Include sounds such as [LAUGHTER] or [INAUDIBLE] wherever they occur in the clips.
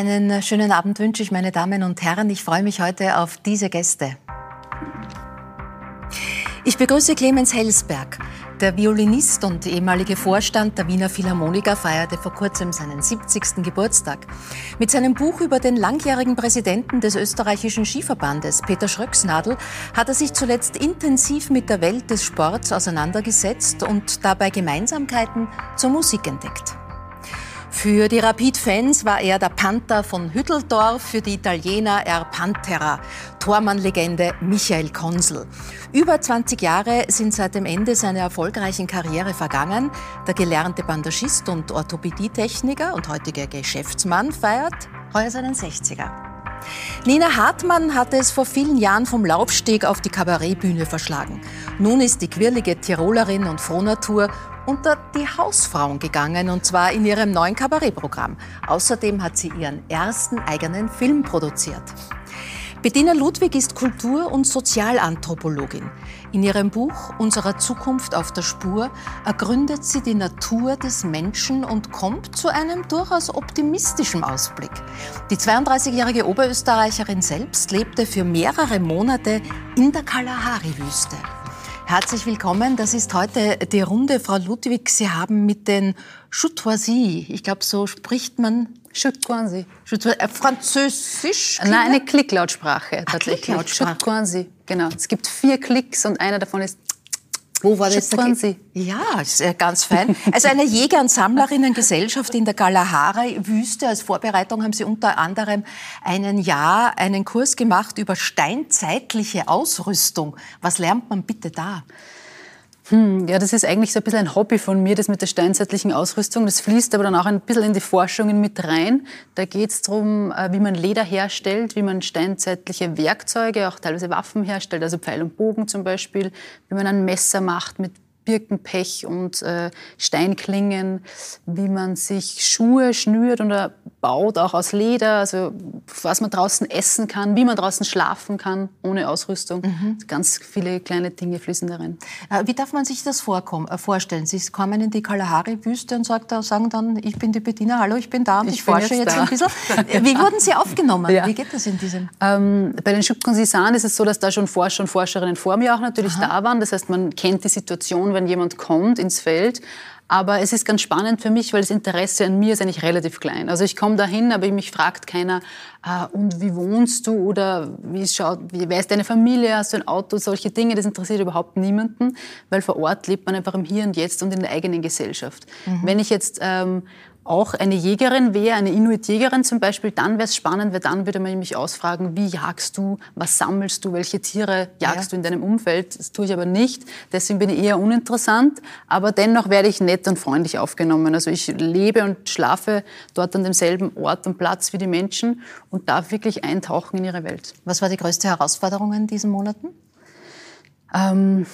Einen schönen Abend wünsche ich, meine Damen und Herren. Ich freue mich heute auf diese Gäste. Ich begrüße Clemens Helsberg. Der Violinist und ehemalige Vorstand der Wiener Philharmoniker feierte vor kurzem seinen 70. Geburtstag. Mit seinem Buch über den langjährigen Präsidenten des österreichischen Skiverbandes, Peter Schröcksnadel, hat er sich zuletzt intensiv mit der Welt des Sports auseinandergesetzt und dabei Gemeinsamkeiten zur Musik entdeckt. Für die Rapid-Fans war er der Panther von Hütteldorf, für die Italiener er Pantera, Tormann-Legende Michael Konsel. Über 20 Jahre sind seit dem Ende seiner erfolgreichen Karriere vergangen. Der gelernte Bandagist und Orthopädietechniker und heutiger Geschäftsmann feiert heuer seinen 60er. Nina Hartmann hatte es vor vielen Jahren vom Laubsteg auf die Kabarettbühne verschlagen. Nun ist die quirlige Tirolerin und Frohnatur unter die Hausfrauen gegangen, und zwar in ihrem neuen Kabarettprogramm. Außerdem hat sie ihren ersten eigenen Film produziert. Bettina Ludwig ist Kultur- und Sozialanthropologin. In ihrem Buch Unserer Zukunft auf der Spur ergründet sie die Natur des Menschen und kommt zu einem durchaus optimistischen Ausblick. Die 32-jährige Oberösterreicherin selbst lebte für mehrere Monate in der Kalahari-Wüste. Herzlich willkommen. Das ist heute die Runde. Frau Ludwig, Sie haben mit den Choutoisie, ich glaube, so spricht man. Choutoisie. Äh, Französisch? Nein, eine Klicklautsprache tatsächlich. Klicklautsprache. genau. Es gibt vier Klicks und einer davon ist wo war das? Sie. Ja, sehr ganz fein. Also eine Jäger- und Sammlerinnengesellschaft in der Kalahari-Wüste. Als Vorbereitung haben Sie unter anderem einen Jahr einen Kurs gemacht über steinzeitliche Ausrüstung. Was lernt man bitte da? Hm, ja, das ist eigentlich so ein bisschen ein Hobby von mir, das mit der steinzeitlichen Ausrüstung. Das fließt aber dann auch ein bisschen in die Forschungen mit rein. Da geht es darum, äh, wie man Leder herstellt, wie man steinzeitliche Werkzeuge, auch teilweise Waffen herstellt, also Pfeil und Bogen zum Beispiel, wie man ein Messer macht mit Birkenpech und äh, Steinklingen, wie man sich Schuhe schnürt oder baut, auch aus Leder, also was man draußen essen kann, wie man draußen schlafen kann, ohne Ausrüstung. Mhm. Ganz viele kleine Dinge fließen darin. Äh, wie darf man sich das äh, vorstellen? Sie kommen in die Kalahari-Wüste und sagen dann, ich bin die Bediener, hallo, ich bin da und ich, ich forsche jetzt, jetzt ein bisschen. Wie wurden Sie aufgenommen? [LAUGHS] Ja. Wie geht das in diesem? Ähm, bei den Schubkonsisan ist es so, dass da schon Forscher und Forscherinnen vor mir auch natürlich Aha. da waren. Das heißt, man kennt die Situation, wenn jemand kommt ins Feld. Aber es ist ganz spannend für mich, weil das Interesse an mir ist eigentlich relativ klein. Also ich komme dahin, aber mich fragt keiner, ah, und wie wohnst du oder wie schaut, wie, wer ist deine Familie, hast du ein Auto, solche Dinge, das interessiert überhaupt niemanden, weil vor Ort lebt man einfach im Hier und Jetzt und in der eigenen Gesellschaft. Mhm. Wenn ich jetzt ähm, auch eine Jägerin wäre, eine Inuit-Jägerin zum Beispiel, dann wäre es spannend, weil dann würde man mich ausfragen, wie jagst du, was sammelst du, welche Tiere jagst ja. du in deinem Umfeld. Das tue ich aber nicht, deswegen bin ich eher uninteressant, aber dennoch werde ich nett und freundlich aufgenommen. Also ich lebe und schlafe dort an demselben Ort und Platz wie die Menschen und darf wirklich eintauchen in ihre Welt. Was war die größte Herausforderung in diesen Monaten? Ähm,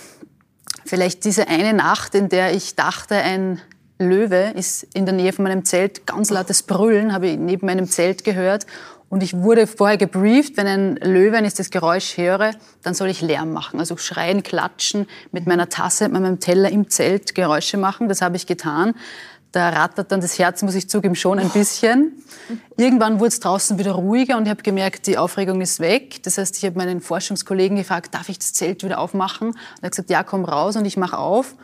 vielleicht diese eine Nacht, in der ich dachte, ein Löwe ist in der Nähe von meinem Zelt. Ganz lautes Brüllen habe ich neben meinem Zelt gehört. Und ich wurde vorher gebrieft, wenn ein Löwe, wenn ich das Geräusch höre, dann soll ich Lärm machen. Also schreien, klatschen, mit meiner Tasse, mit meinem Teller im Zelt Geräusche machen. Das habe ich getan. Da rattert dann das Herz, muss ich zugeben, schon ein bisschen. Irgendwann wurde es draußen wieder ruhiger und ich habe gemerkt, die Aufregung ist weg. Das heißt, ich habe meinen Forschungskollegen gefragt, darf ich das Zelt wieder aufmachen? Und er hat gesagt, ja, komm raus und ich mache auf.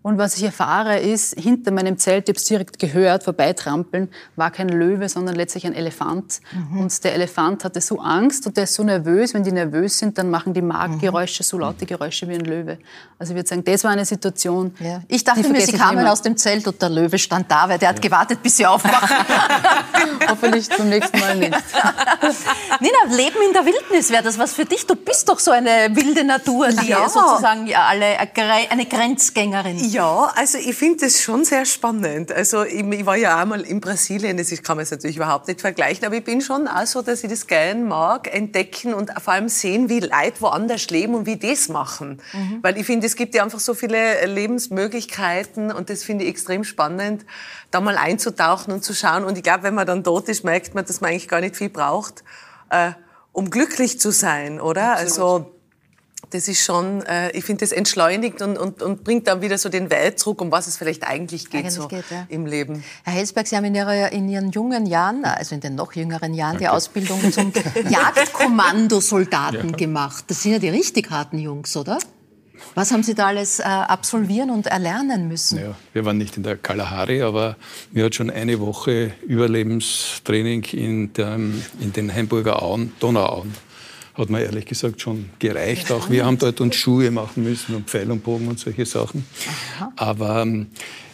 Und was ich erfahre, ist, hinter meinem Zelt, ich habe es direkt gehört, vorbeitrampeln, war kein Löwe, sondern letztlich ein Elefant. Mhm. Und der Elefant hatte so Angst und der ist so nervös. Wenn die nervös sind, dann machen die Magengeräusche so laute Geräusche wie ein Löwe. Also ich würde sagen, das war eine Situation. Ja. Ich dachte mir, Sie kamen aus dem Zelt und der Löwe stand da, weil der hat gewartet, bis Sie aufwachen. [LAUGHS] Hoffentlich zum nächsten Mal nicht. [LAUGHS] Nina, Leben in der Wildnis wäre das was für dich? Du bist doch so eine wilde Natur, die ja. sozusagen ja, alle eine Grenzgängerin. Ja, also ich finde das schon sehr spannend. Also ich, ich, war ja einmal in Brasilien, das kann man jetzt natürlich überhaupt nicht vergleichen, aber ich bin schon auch so, dass ich das gerne mag, entdecken und vor allem sehen, wie Leute woanders leben und wie die das machen. Mhm. Weil ich finde, es gibt ja einfach so viele Lebensmöglichkeiten und das finde ich extrem spannend, da mal einzutauchen und zu schauen. Und ich glaube, wenn man dann tot ist, merkt man, dass man eigentlich gar nicht viel braucht, äh, um glücklich zu sein, oder? Absolut. Also das ist schon, äh, ich finde, das entschleunigt und, und, und bringt dann wieder so den Weitdruck, um was es vielleicht eigentlich geht, eigentlich so geht, ja. im Leben. Herr Helsberg, Sie haben in, Ihrer, in, Ihren jungen Jahren, also in den noch jüngeren Jahren, okay. die Ausbildung [LAUGHS] zum Jagdkommandosoldaten ja. gemacht. Das sind ja die richtig harten Jungs, oder? Was haben Sie da alles äh, absolvieren und erlernen müssen? Ja, wir waren nicht in der Kalahari, aber mir hat schon eine Woche Überlebenstraining in, der, in den Hamburger Auen, Donauauen, hat mir ehrlich gesagt schon gereicht. Auch wir haben dort uns Schuhe machen müssen und Pfeil und Bogen und solche Sachen. Aber ähm,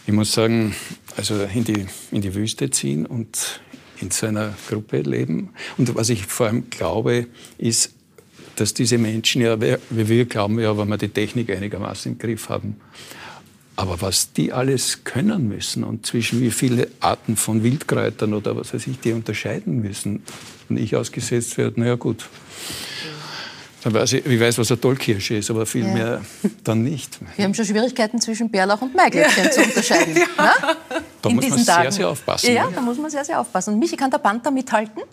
ich muss sagen, also in die, in die Wüste ziehen und in seiner Gruppe leben. Und was ich vor allem glaube, ist, dass diese Menschen ja, wie wir glauben ja, wenn wir die Technik einigermaßen im Griff haben, aber was die alles können müssen und zwischen wie viele Arten von Wildkräutern oder was weiß ich, die unterscheiden müssen, und ich ausgesetzt werde, naja gut. Dann weiß ich, ich weiß, was eine Tollkirsche ist, aber viel ja. mehr dann nicht. Wir haben schon Schwierigkeiten zwischen Bärlauch und Maiglöckchen ja. zu unterscheiden. [LAUGHS] ja. Ne? Da In muss man sehr, sehr aufpassen. Ja, da muss man sehr, sehr aufpassen. Und Michi, kann der Panther mithalten?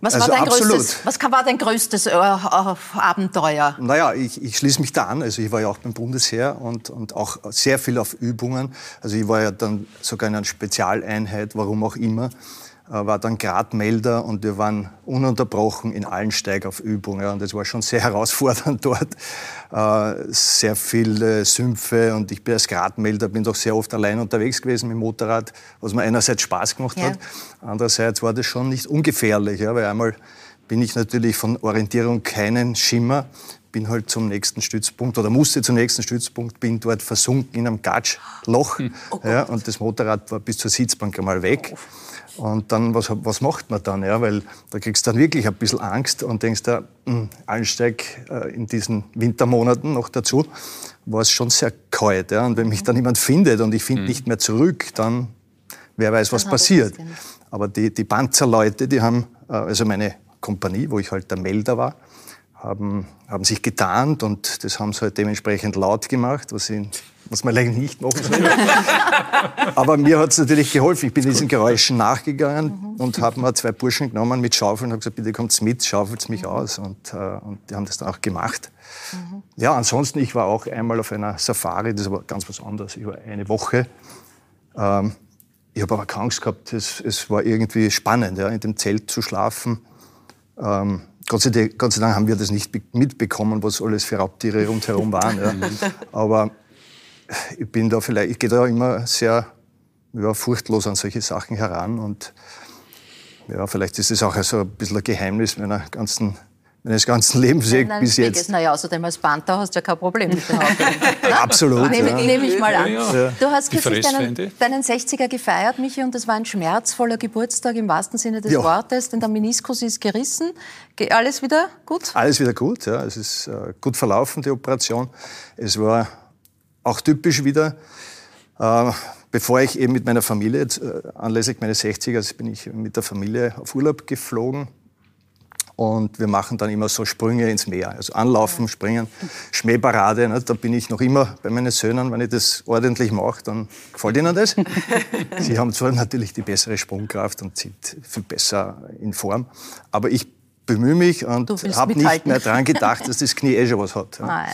Was, also war, dein größtes, was war dein größtes äh, Abenteuer? Naja, ich, ich schließe mich da an. Also ich war ja auch beim Bundesheer und, und auch sehr viel auf Übungen. Also ich war ja dann sogar in einer Spezialeinheit, warum auch immer. Äh, war dann Gradmelder und wir waren ununterbrochen in allen Steigaufübungen. Und das war schon sehr [LAUGHS] herausfordernd dort. Äh, sehr viele Sümpfe und ich bin als Gradmelder, bin doch sehr oft allein unterwegs gewesen mit dem Motorrad, was mir einerseits Spaß gemacht ja. hat, andererseits war das schon nicht ungefährlich, ja, weil einmal bin ich natürlich von Orientierung keinen Schimmer, bin halt zum nächsten Stützpunkt oder musste zum nächsten Stützpunkt, bin dort versunken in einem Gatschloch oh ja, und das Motorrad war bis zur Sitzbank einmal weg. Oh. Und dann, was, was macht man dann? Ja? Weil da kriegst du dann wirklich ein bisschen Angst und denkst da, hm, Einsteig äh, in diesen Wintermonaten noch dazu, war es schon sehr kalt. Ja? Und wenn mich dann jemand findet und ich finde mhm. nicht mehr zurück, dann wer weiß, was passiert. Aber die, die Panzerleute, die haben, äh, also meine Kompanie, wo ich halt der Melder war, haben, haben sich getarnt und das haben sie halt dementsprechend laut gemacht, was, ich, was man eigentlich nicht machen soll. [LAUGHS] Aber mir hat es natürlich geholfen. Ich bin diesen Geräuschen nachgegangen mhm. und habe mir zwei Burschen genommen mit Schaufeln und habe gesagt, bitte kommt mit, schaufelt mich mhm. aus. Und, äh, und die haben das dann auch gemacht. Mhm. Ja, ansonsten, ich war auch einmal auf einer Safari, das war ganz was anderes. Ich war eine Woche. Ähm, ich habe aber keine Angst gehabt, es, es war irgendwie spannend, ja, in dem Zelt zu schlafen. Ähm, Gott sei, Dank, Gott sei, Dank, haben wir das nicht mitbekommen, was alles für Raubtiere rundherum waren. Ja. Aber ich bin da vielleicht, ich gehe da immer sehr ja, furchtlos an solche Sachen heran und ja, vielleicht ist es auch so ein bisschen ein Geheimnis meiner ganzen meines ganzen Lebens nein, nein, bis jetzt. Naja, außerdem als Panther hast du ja kein Problem mit dem Auto. [LAUGHS] Absolut. Nehme, ja. nehme ich mal an. Ja. Du hast kürzlich deinen, deinen 60er gefeiert, Michi, und das war ein schmerzvoller Geburtstag im wahrsten Sinne des ja. Wortes, denn der Meniskus ist gerissen. Alles wieder gut? Alles wieder gut, ja. Es ist äh, gut verlaufen, die Operation. Es war auch typisch wieder. Äh, bevor ich eben mit meiner Familie, jetzt, äh, anlässlich meines 60er, also bin ich mit der Familie auf Urlaub geflogen und wir machen dann immer so Sprünge ins Meer. Also anlaufen, springen, Schmähparade. Ne? Da bin ich noch immer bei meinen Söhnen. Wenn ich das ordentlich mache, dann gefällt ihnen das. [LAUGHS] Sie haben zwar natürlich die bessere Sprungkraft und sind viel besser in Form. Aber ich bemühe mich und habe nicht mehr daran gedacht, dass das Knie eh schon was hat. Ja.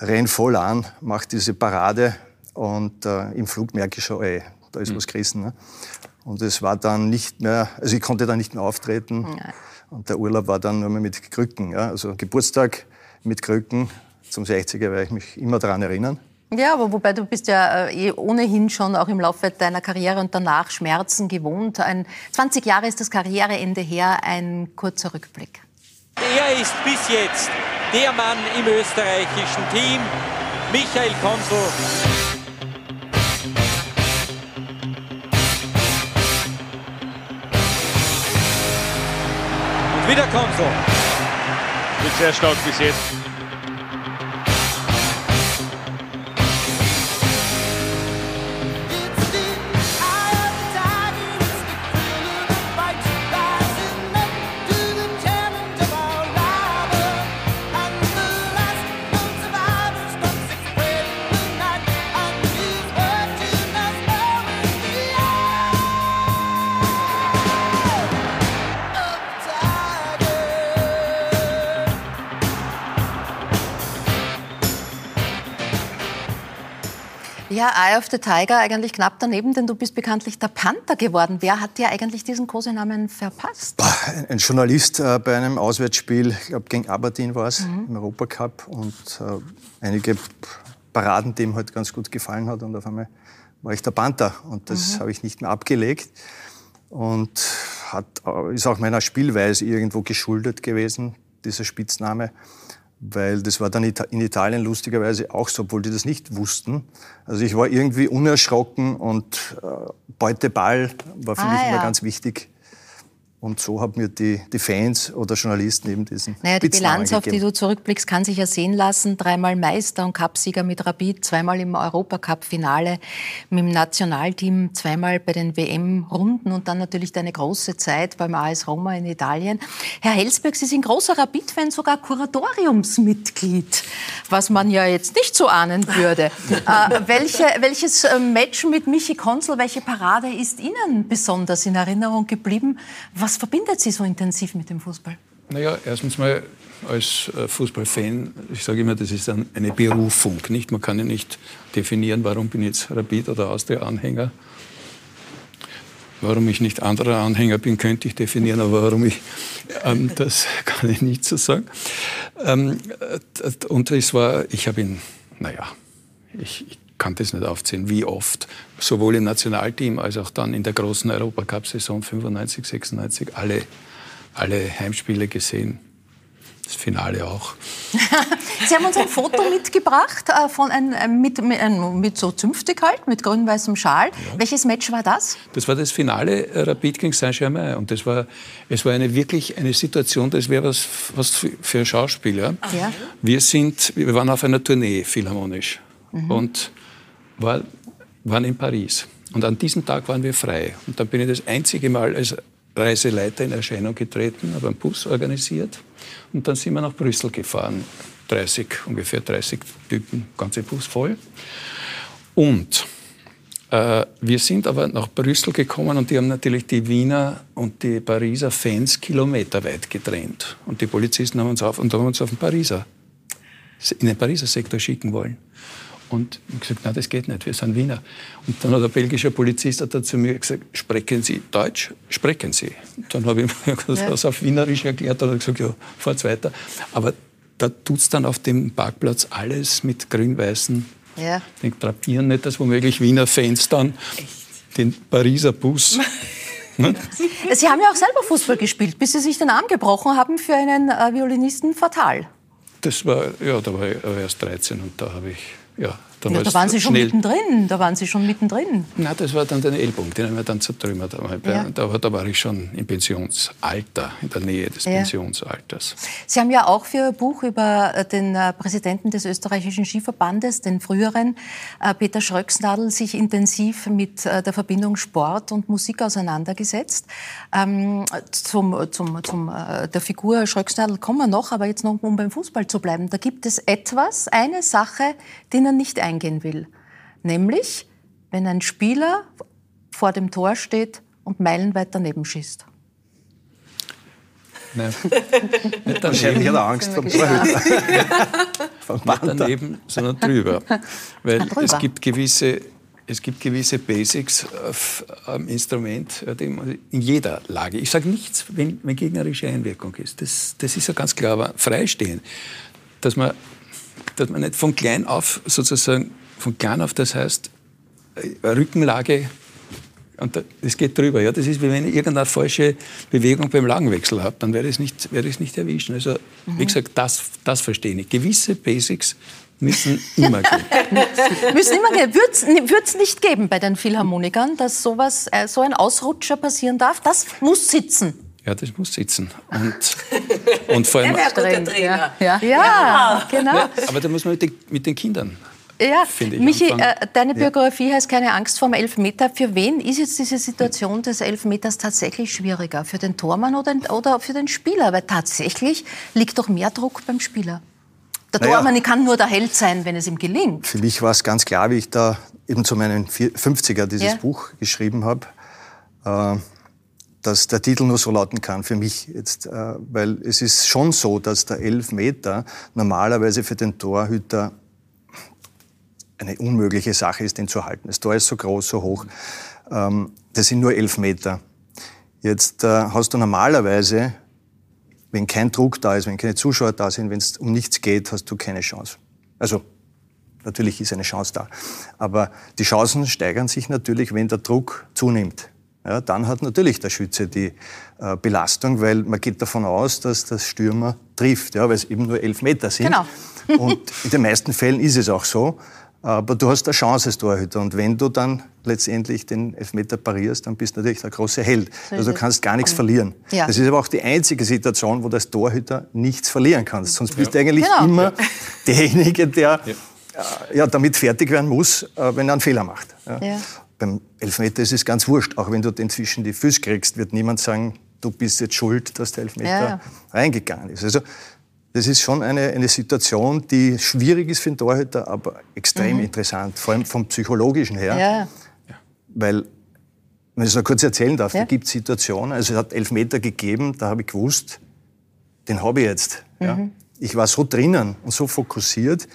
Renn voll an, mache diese Parade und äh, im Flug merke ich schon, ey, da ist mhm. was gerissen. Ne? Und es war dann nicht mehr, also ich konnte dann nicht mehr auftreten. Nein. Und der Urlaub war dann nur mehr mit Krücken. Ja? Also Geburtstag mit Krücken zum 60er werde ich mich immer daran erinnern. Ja, aber wobei du bist ja äh, eh ohnehin schon auch im Laufe deiner Karriere und danach Schmerzen gewohnt. Ein, 20 Jahre ist das Karriereende her, ein kurzer Rückblick. Er ist bis jetzt der Mann im österreichischen Team, Michael Konsel. Wieder Konso. Wird sehr stark bis jetzt. Ja, Eye of the Tiger eigentlich knapp daneben, denn du bist bekanntlich der Panther geworden. Wer hat dir eigentlich diesen Kosenamen verpasst? Ein Journalist äh, bei einem Auswärtsspiel, ich glaube gegen Aberdeen war es, mhm. im Europacup und äh, einige Paraden, die ihm halt ganz gut gefallen hat und auf einmal war ich der Panther und das mhm. habe ich nicht mehr abgelegt und hat, äh, ist auch meiner Spielweise irgendwo geschuldet gewesen, dieser Spitzname weil das war dann in Italien lustigerweise auch so, obwohl die das nicht wussten. Also ich war irgendwie unerschrocken und äh, Beuteball war für ah, mich ja. immer ganz wichtig. Und so haben mir die, die Fans oder Journalisten eben diesen Naja, die Bilanz, gegeben. auf die du zurückblickst, kann sich ja sehen lassen. Dreimal Meister und Cupsieger mit Rapid, zweimal im Europacup-Finale mit dem Nationalteam, zweimal bei den WM-Runden und dann natürlich deine große Zeit beim AS Roma in Italien. Herr Helsberg, Sie sind großer Rapid-Fan, sogar Kuratoriumsmitglied, was man ja jetzt nicht so ahnen würde. [LAUGHS] äh, welche, welches äh, Match mit Michi Konzel, welche Parade ist Ihnen besonders in Erinnerung geblieben? Was was verbindet Sie so intensiv mit dem Fußball? Naja, erstens mal als äh, Fußballfan, ich sage immer, das ist eine Berufung. Nicht? Man kann ja nicht definieren, warum bin ich jetzt Rapid- oder Austria-Anhänger. Warum ich nicht anderer Anhänger bin, könnte ich definieren, aber warum ich, ähm, das kann ich nicht so sagen. Ähm, äh, und es war, ich habe ihn, naja, ich, ich kann das nicht aufzählen, wie oft, sowohl im Nationalteam als auch dann in der großen Europacup-Saison 95, 96, alle, alle Heimspiele gesehen. Das Finale auch. [LAUGHS] Sie haben uns ein Foto mitgebracht äh, von ein, äh, mit, mit, mit, so zünftig halt, mit grün-weißem Schal. Ja. Welches Match war das? Das war das Finale äh, Rapid gegen Saint-Germain. Und das war, es war eine wirklich eine Situation, das wäre was, was für, Schauspieler. Ja. Wir, sind, wir waren auf einer Tournee philharmonisch. Mhm. Und war, waren in Paris. Und an diesem Tag waren wir frei. Und dann bin ich das einzige Mal als Reiseleiter in Erscheinung getreten, habe einen Bus organisiert. Und dann sind wir nach Brüssel gefahren. 30, ungefähr 30 Typen, ganze Bus voll. Und äh, wir sind aber nach Brüssel gekommen und die haben natürlich die Wiener und die Pariser Fans kilometerweit getrennt. Und die Polizisten haben uns auf, und haben uns auf den Pariser, in den Pariser Sektor schicken wollen. Und ich habe gesagt, nein, das geht nicht, wir sind Wiener. Und dann hat der belgische Polizist hat zu mir gesagt, sprechen Sie Deutsch? Sprechen Sie. Und dann habe ich mir das [LAUGHS] ja. auf Wienerisch erklärt und gesagt, ja, fahrt's weiter. Aber da tut es dann auf dem Parkplatz alles mit grün-weißen ja. den Drapieren, nicht dass womöglich Wiener Fans dann Echt? den Pariser Bus Ne? [LAUGHS] Sie haben ja auch selber Fußball gespielt, bis Sie sich den Arm gebrochen haben für einen äh, Violinisten fatal. Das war, ja, da war ich erst 13 und da habe ich ja, ja, da waren Sie schon mittendrin. Da waren Sie schon mittendrin. Na, das war dann der Ellbogen, den haben wir dann zertrümmert. Ja. Da, da, war ich schon im Pensionsalter, in der Nähe des ja. Pensionsalters. Sie haben ja auch für Ihr Buch über äh, den äh, Präsidenten des österreichischen Skiverbandes, den früheren äh, Peter Schröcksnadel, sich intensiv mit der Verbindung Sport und Musik auseinandergesetzt. Ähm, zum, zum, zum, der Figur Schröcksnadel kommen wir noch, aber jetzt noch, um beim Fußball zu bleiben. Da gibt es etwas, eine Sache, die er nicht eingehen will. Nämlich, wenn ein Spieler vor dem Tor steht und meilenweit daneben schießt. Nein. [LAUGHS] Nicht Wahrscheinlich hat er Angst vom Torhüter. [LAUGHS] Nicht daneben, sondern drüber. [LAUGHS] Weil drüber. es gibt gewisse es gibt gewisse Basics am Instrument in jeder Lage. Ich sage nichts, wenn, wenn, gegnerische Einwirkung ist. Das, das ist ja ganz klar, aber freistehen, dass man, dass man nicht von klein auf sozusagen von klein auf, das heißt äh, Rückenlage und das geht drüber. Ja, das ist wie wenn ich irgendeine falsche Bewegung beim Lagenwechsel habe, dann werde ich es nicht, werde ich nicht erwischen. Also mhm. wie gesagt, das, das verstehe ich. Gewisse Basics müssen immer gehen. [LAUGHS] müssen immer gehen. Würde es nicht geben bei den Philharmonikern, dass sowas, äh, so ein Ausrutscher passieren darf? Das muss sitzen. Ja, das muss sitzen. Und, [LAUGHS] und vor allem. Der wäre guter Trainer. Ja, ja. ja genau. Ja, aber da muss man mit den, mit den Kindern ja, Michi, äh, deine Biografie ja. heißt keine Angst vor dem Elfmeter. Für wen ist jetzt diese Situation des Elfmeters tatsächlich schwieriger? Für den Tormann oder, oder für den Spieler? Weil tatsächlich liegt doch mehr Druck beim Spieler. Der naja, Tormann kann nur der Held sein, wenn es ihm gelingt. Für mich war es ganz klar, wie ich da eben zu meinen 50er dieses ja. Buch geschrieben habe, äh, dass der Titel nur so lauten kann für mich jetzt, äh, weil es ist schon so, dass der Elfmeter normalerweise für den Torhüter eine unmögliche Sache ist, den zu halten. Das Tor ist so groß, so hoch. Ähm, das sind nur elf Meter. Jetzt äh, hast du normalerweise, wenn kein Druck da ist, wenn keine Zuschauer da sind, wenn es um nichts geht, hast du keine Chance. Also natürlich ist eine Chance da. Aber die Chancen steigern sich natürlich, wenn der Druck zunimmt. Ja, dann hat natürlich der Schütze die äh, Belastung, weil man geht davon aus, dass das Stürmer trifft, ja, weil es eben nur elf Meter sind. Genau. [LAUGHS] Und in den meisten Fällen ist es auch so. Aber du hast eine Chance als Torhüter. Und wenn du dann letztendlich den Elfmeter parierst, dann bist du natürlich der große Held. So also du kannst gar nichts verlieren. Ja. Das ist aber auch die einzige Situation, wo du als Torhüter nichts verlieren kannst. Sonst bist du eigentlich Genau. immer derjenige, der äh, ja, damit fertig werden muss, äh, wenn er einen Fehler macht. Ja. Beim Elfmeter ist es ganz wurscht. Auch wenn du den zwischen die Füße kriegst, wird niemand sagen, du bist jetzt schuld, dass der Elfmeter Ja, ja. reingegangen ist. Also das ist schon eine, eine Situation, die schwierig ist für den Torhüter, aber extrem interessant, vor allem vom Psychologischen her. Mhm. Ja. Weil, wenn ich es noch kurz erzählen darf, da gibt es Situationen, also es hat Elfmeter gegeben, da habe ich gewusst, den habe ich jetzt. Mhm. Ich war so drinnen und so fokussiert,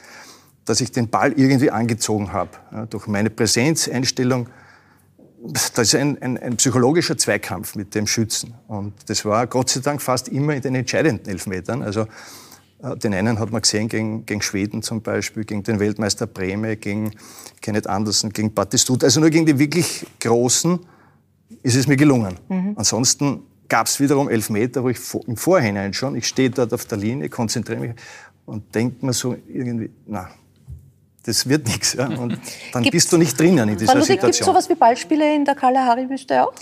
dass ich den Ball irgendwie angezogen habe. Ja, durch meine Präsenz, Einstellung. Das ist ein, ein, ein psychologischer Zweikampf mit dem Schützen. Und das war Gott sei Dank fast immer in den entscheidenden Elfmetern. Also äh, den einen hat man gesehen gegen, gegen Schweden zum Beispiel, gegen den Weltmeister Breme, gegen Kenneth Anderson, gegen Battistuta. Also nur gegen die wirklich Großen ist es mir gelungen. Ansonsten gab es wiederum Elfmeter, wo ich im Vorhinein schon, ich stehe dort auf der Linie, konzentriere mich und denke mir so irgendwie, na, das wird nichts. Ja? Und dann Gibt's- bist du nicht drinnen in dieser Ludwig, gibt es Situation. sowas wie Ballspiele in der Kalahari-Wüste auch?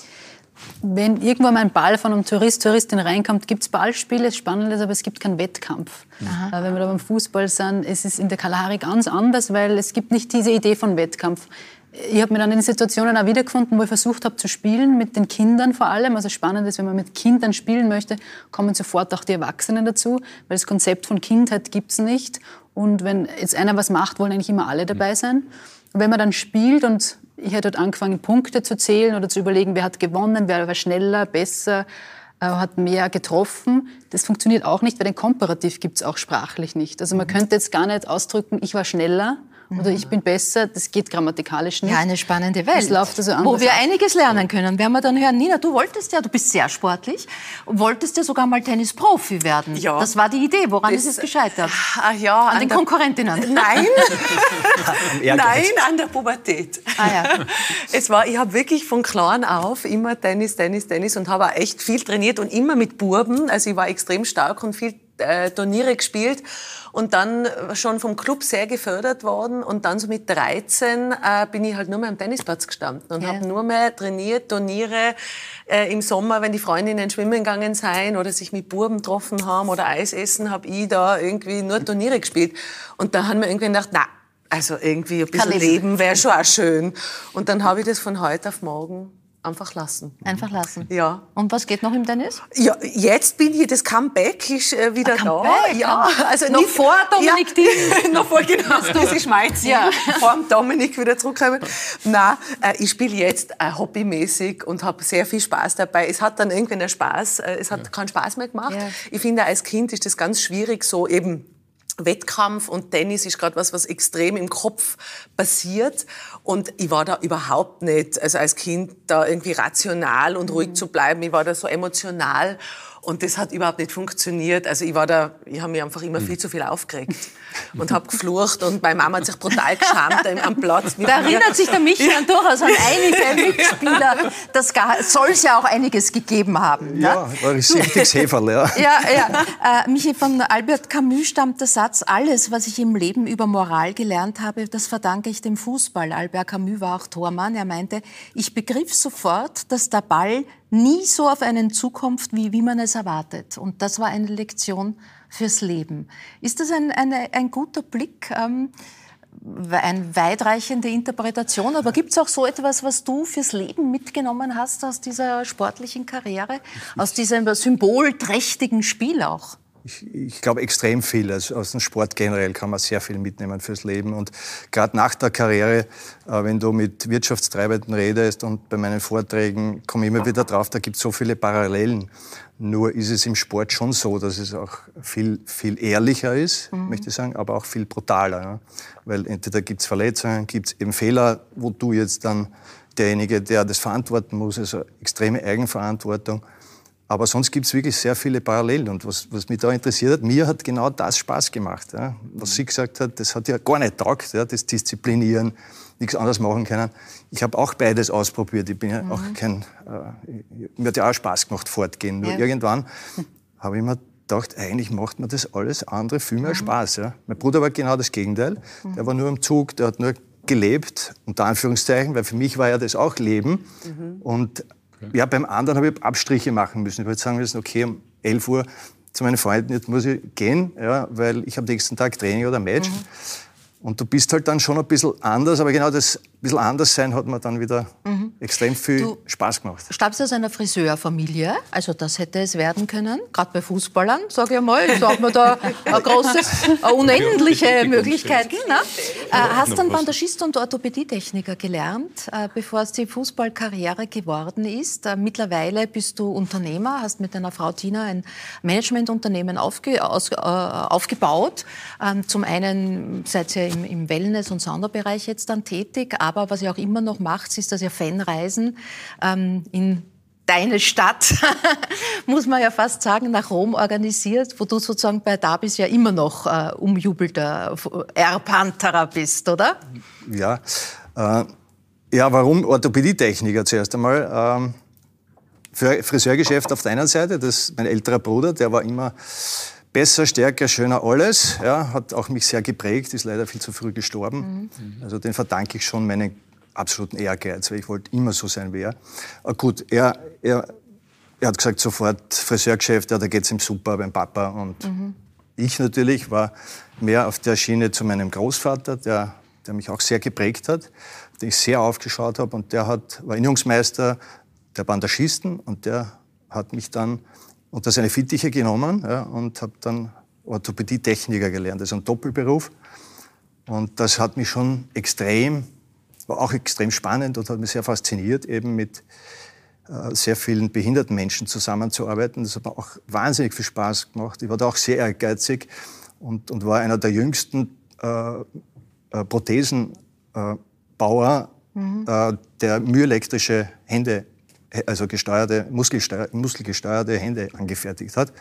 Wenn irgendwann mal ein Ball von einem Tourist, Touristin reinkommt, gibt es Ballspiele, das Spannende ist, aber es gibt keinen Wettkampf. Äh, wenn wir da beim Fußball sind, es ist in der Kalahari ganz anders, weil es gibt nicht diese Idee von Wettkampf. Ich habe mich dann in Situationen auch wiedergefunden, wo ich versucht habe zu spielen, mit den Kindern vor allem. Also spannend ist, wenn man mit Kindern spielen möchte, kommen sofort auch die Erwachsenen dazu, weil das Konzept von Kindheit gibt es nicht. Und wenn jetzt einer was macht, wollen eigentlich immer alle dabei sein. Und wenn man dann spielt und ich hätte dort angefangen, Punkte zu zählen oder zu überlegen, wer hat gewonnen, wer war schneller, besser, äh, hat mehr getroffen. Das funktioniert auch nicht, weil den Komparativ gibt es auch sprachlich nicht. Also man könnte jetzt gar nicht ausdrücken, ich war schneller oder ich bin besser. Das geht grammatikalisch nicht. Ja, eine spannende Welt. Das läuft also wo anders wir ab. einiges lernen können. Werden wir dann hören, Nina, du wolltest ja, du bist sehr sportlich, wolltest ja sogar mal Tennisprofi werden. Ja. Das war die Idee. Woran Das- ist es gescheitert? Ah, ja, An den der- Konkurrentinnen. [LAUGHS] Nein, nein, an der Pubertät. Ah, ja. Es war, ich habe wirklich von klein auf immer Tennis, Tennis, Tennis und habe auch echt viel trainiert und immer mit Burben. Also ich war extrem stark und viel äh, Turniere gespielt und dann schon vom Club sehr gefördert worden und dann so mit 13 äh, bin ich halt nur mehr am Tennisplatz gestanden und Ja. habe nur mehr trainiert, Turniere äh, im Sommer, wenn die Freundinnen schwimmen gegangen seien oder sich mit Burben getroffen haben oder Eis essen, habe ich da irgendwie nur Turniere gespielt und da haben wir irgendwie gedacht, na, also irgendwie ein bisschen Leben. Leben wäre schon auch schön. Und dann habe ich das von heute auf morgen einfach lassen. Einfach lassen. Ja. Und was geht noch im Tennis? Ja, jetzt bin ich, das Comeback ist äh, wieder da. Comeback, Ja, ah. also Noch nicht, vor Dominik ja, [LAUGHS] noch vor, genau, das ist mein Ziel. Ja. [LAUGHS] Vor dem Dominik wieder zurückkommen. Nein, äh, ich spiele jetzt äh, hobbymäßig und habe sehr viel Spaß dabei. Es hat dann irgendwann einen Spaß, äh, es hat keinen Spaß mehr gemacht. Ja. Ich finde, als Kind ist das ganz schwierig, so eben Wettkampf und Tennis ist gerade was, was extrem im Kopf passiert. Und ich war da überhaupt nicht, also als Kind da irgendwie rational und ruhig zu bleiben. Ich war da so emotional. Und das hat überhaupt nicht funktioniert. Also ich war da, ich habe mich einfach immer viel zu viel aufgeregt und habe geflucht und meine Mama hat sich brutal geschämt am- Platz. Da mir. erinnert sich der Michael durchaus an einige [LAUGHS] Mitspieler. Das soll es ja auch einiges gegeben haben. Ne? Ja, war ein richtiges Heferl, ja. [LAUGHS] Ja, ja. Äh, Michi, von Albert Camus stammt der Satz, alles, was ich im Leben über Moral gelernt habe, das verdanke ich dem Fußball. Albert Camus war auch Tormann. Er meinte, ich begriff sofort, dass der Ball nie so auf einen zukommt, wie, wie man es erwartet. Und das war eine Lektion fürs Leben. Ist das ein, eine, ein guter Blick? Ähm, eine weitreichende Interpretation, aber gibt es auch so etwas, was du fürs Leben mitgenommen hast aus dieser sportlichen Karriere, aus diesem symbolträchtigen Spiel auch? Ich, ich glaube extrem viel. Also aus dem Sport generell kann man sehr viel mitnehmen fürs Leben. Und gerade nach der Karriere, äh, wenn du mit Wirtschaftstreibenden redest und bei meinen Vorträgen komme ich immer wieder drauf, da gibt es so viele Parallelen. Nur ist es im Sport schon so, dass es auch viel, viel ehrlicher ist, mhm. möchte ich sagen, aber auch viel brutaler. Ja? Weil entweder gibt es Verletzungen, gibt es eben Fehler, wo du jetzt dann derjenige, der das verantworten muss, also extreme Eigenverantwortung. Aber sonst gibt es wirklich sehr viele Parallelen. Und was, was mich da interessiert hat, mir hat genau das Spaß gemacht. Ja. Was sie gesagt hat, das hat ja gar nicht taugt, ja, das Disziplinieren, nichts anderes machen können. Ich habe auch beides ausprobiert. Ich bin ja mhm. auch kein, äh, mir hat ja auch Spaß gemacht, fortgehen. Nur ja. irgendwann habe ich mir gedacht, eigentlich macht mir das alles andere viel mehr mhm. Spaß. Ja. Mein Bruder war genau das Gegenteil. Mhm. Der war nur im Zug, der hat nur gelebt, unter Anführungszeichen, weil für mich war ja das auch Leben. Mhm. Und ja, beim anderen habe ich Abstriche machen müssen. Ich würde sagen müssen, okay, um 11 Uhr zu meinen Freunden, jetzt muss ich gehen, ja, weil ich am nächsten Tag Training oder Match. Mhm. Und du bist halt dann schon ein bisschen anders, aber genau das bisschen anders sein hat mir dann wieder mhm. extrem viel du Spaß gemacht. Stammst aus einer Friseurfamilie, also das hätte es werden können, gerade bei Fußballern, sage ich mal. Da hat man da [LAUGHS] eine große, eine unendliche Möglichkeiten. Ne? Äh, hast dann Bandagist und Orthopädietechniker gelernt, äh, bevor es die Fußballkarriere geworden ist. Äh, mittlerweile bist du Unternehmer, hast mit deiner Frau Tina ein Managementunternehmen aufge, aus, äh, aufgebaut. Ähm, zum einen seid ihr im, im Wellness- und Sonderbereich jetzt dann tätig, aber was ihr auch immer noch macht, ist, dass ihr Fanreisen ähm, in deine Stadt, [LAUGHS] muss man ja fast sagen, nach Rom organisiert, wo du sozusagen bei Davis ja immer noch äh, umjubelter Erpanterer bist, oder? Ja, äh, ja warum Orthopädietechniker zuerst einmal? Ähm, Friseurgeschäft auf der einen Seite, das mein älterer Bruder, der war immer Besser, stärker, schöner, alles. Ja, hat auch mich sehr geprägt, ist leider viel zu früh gestorben. Mhm. Also den verdanke ich schon meinen absoluten Ehrgeiz, weil ich wollte immer so sein wie er. Aber gut, er, er, er hat gesagt sofort Friseurgeschäft, ja, da geht's ihm super beim Papa. Und mhm. ich natürlich war mehr auf der Schiene zu meinem Großvater, der, der mich auch sehr geprägt hat, den ich sehr aufgeschaut habe. Und der hat, war Innungsmeister der Bandagisten und der hat mich dann unter seine Fittiche genommen ja, und habe dann Orthopädie-Techniker gelernt. Das ist ein Doppelberuf. Und das hat mich schon extrem, war auch extrem spannend und hat mich sehr fasziniert, eben mit äh, sehr vielen behinderten Menschen zusammenzuarbeiten. Das hat mir auch wahnsinnig viel Spaß gemacht. Ich war da auch sehr ehrgeizig und, und war einer der jüngsten äh, äh, Prothesenbauer, mhm. äh, der myoelektrische Hände also gesteuerte, muskelgesteuerte Hände angefertigt hat.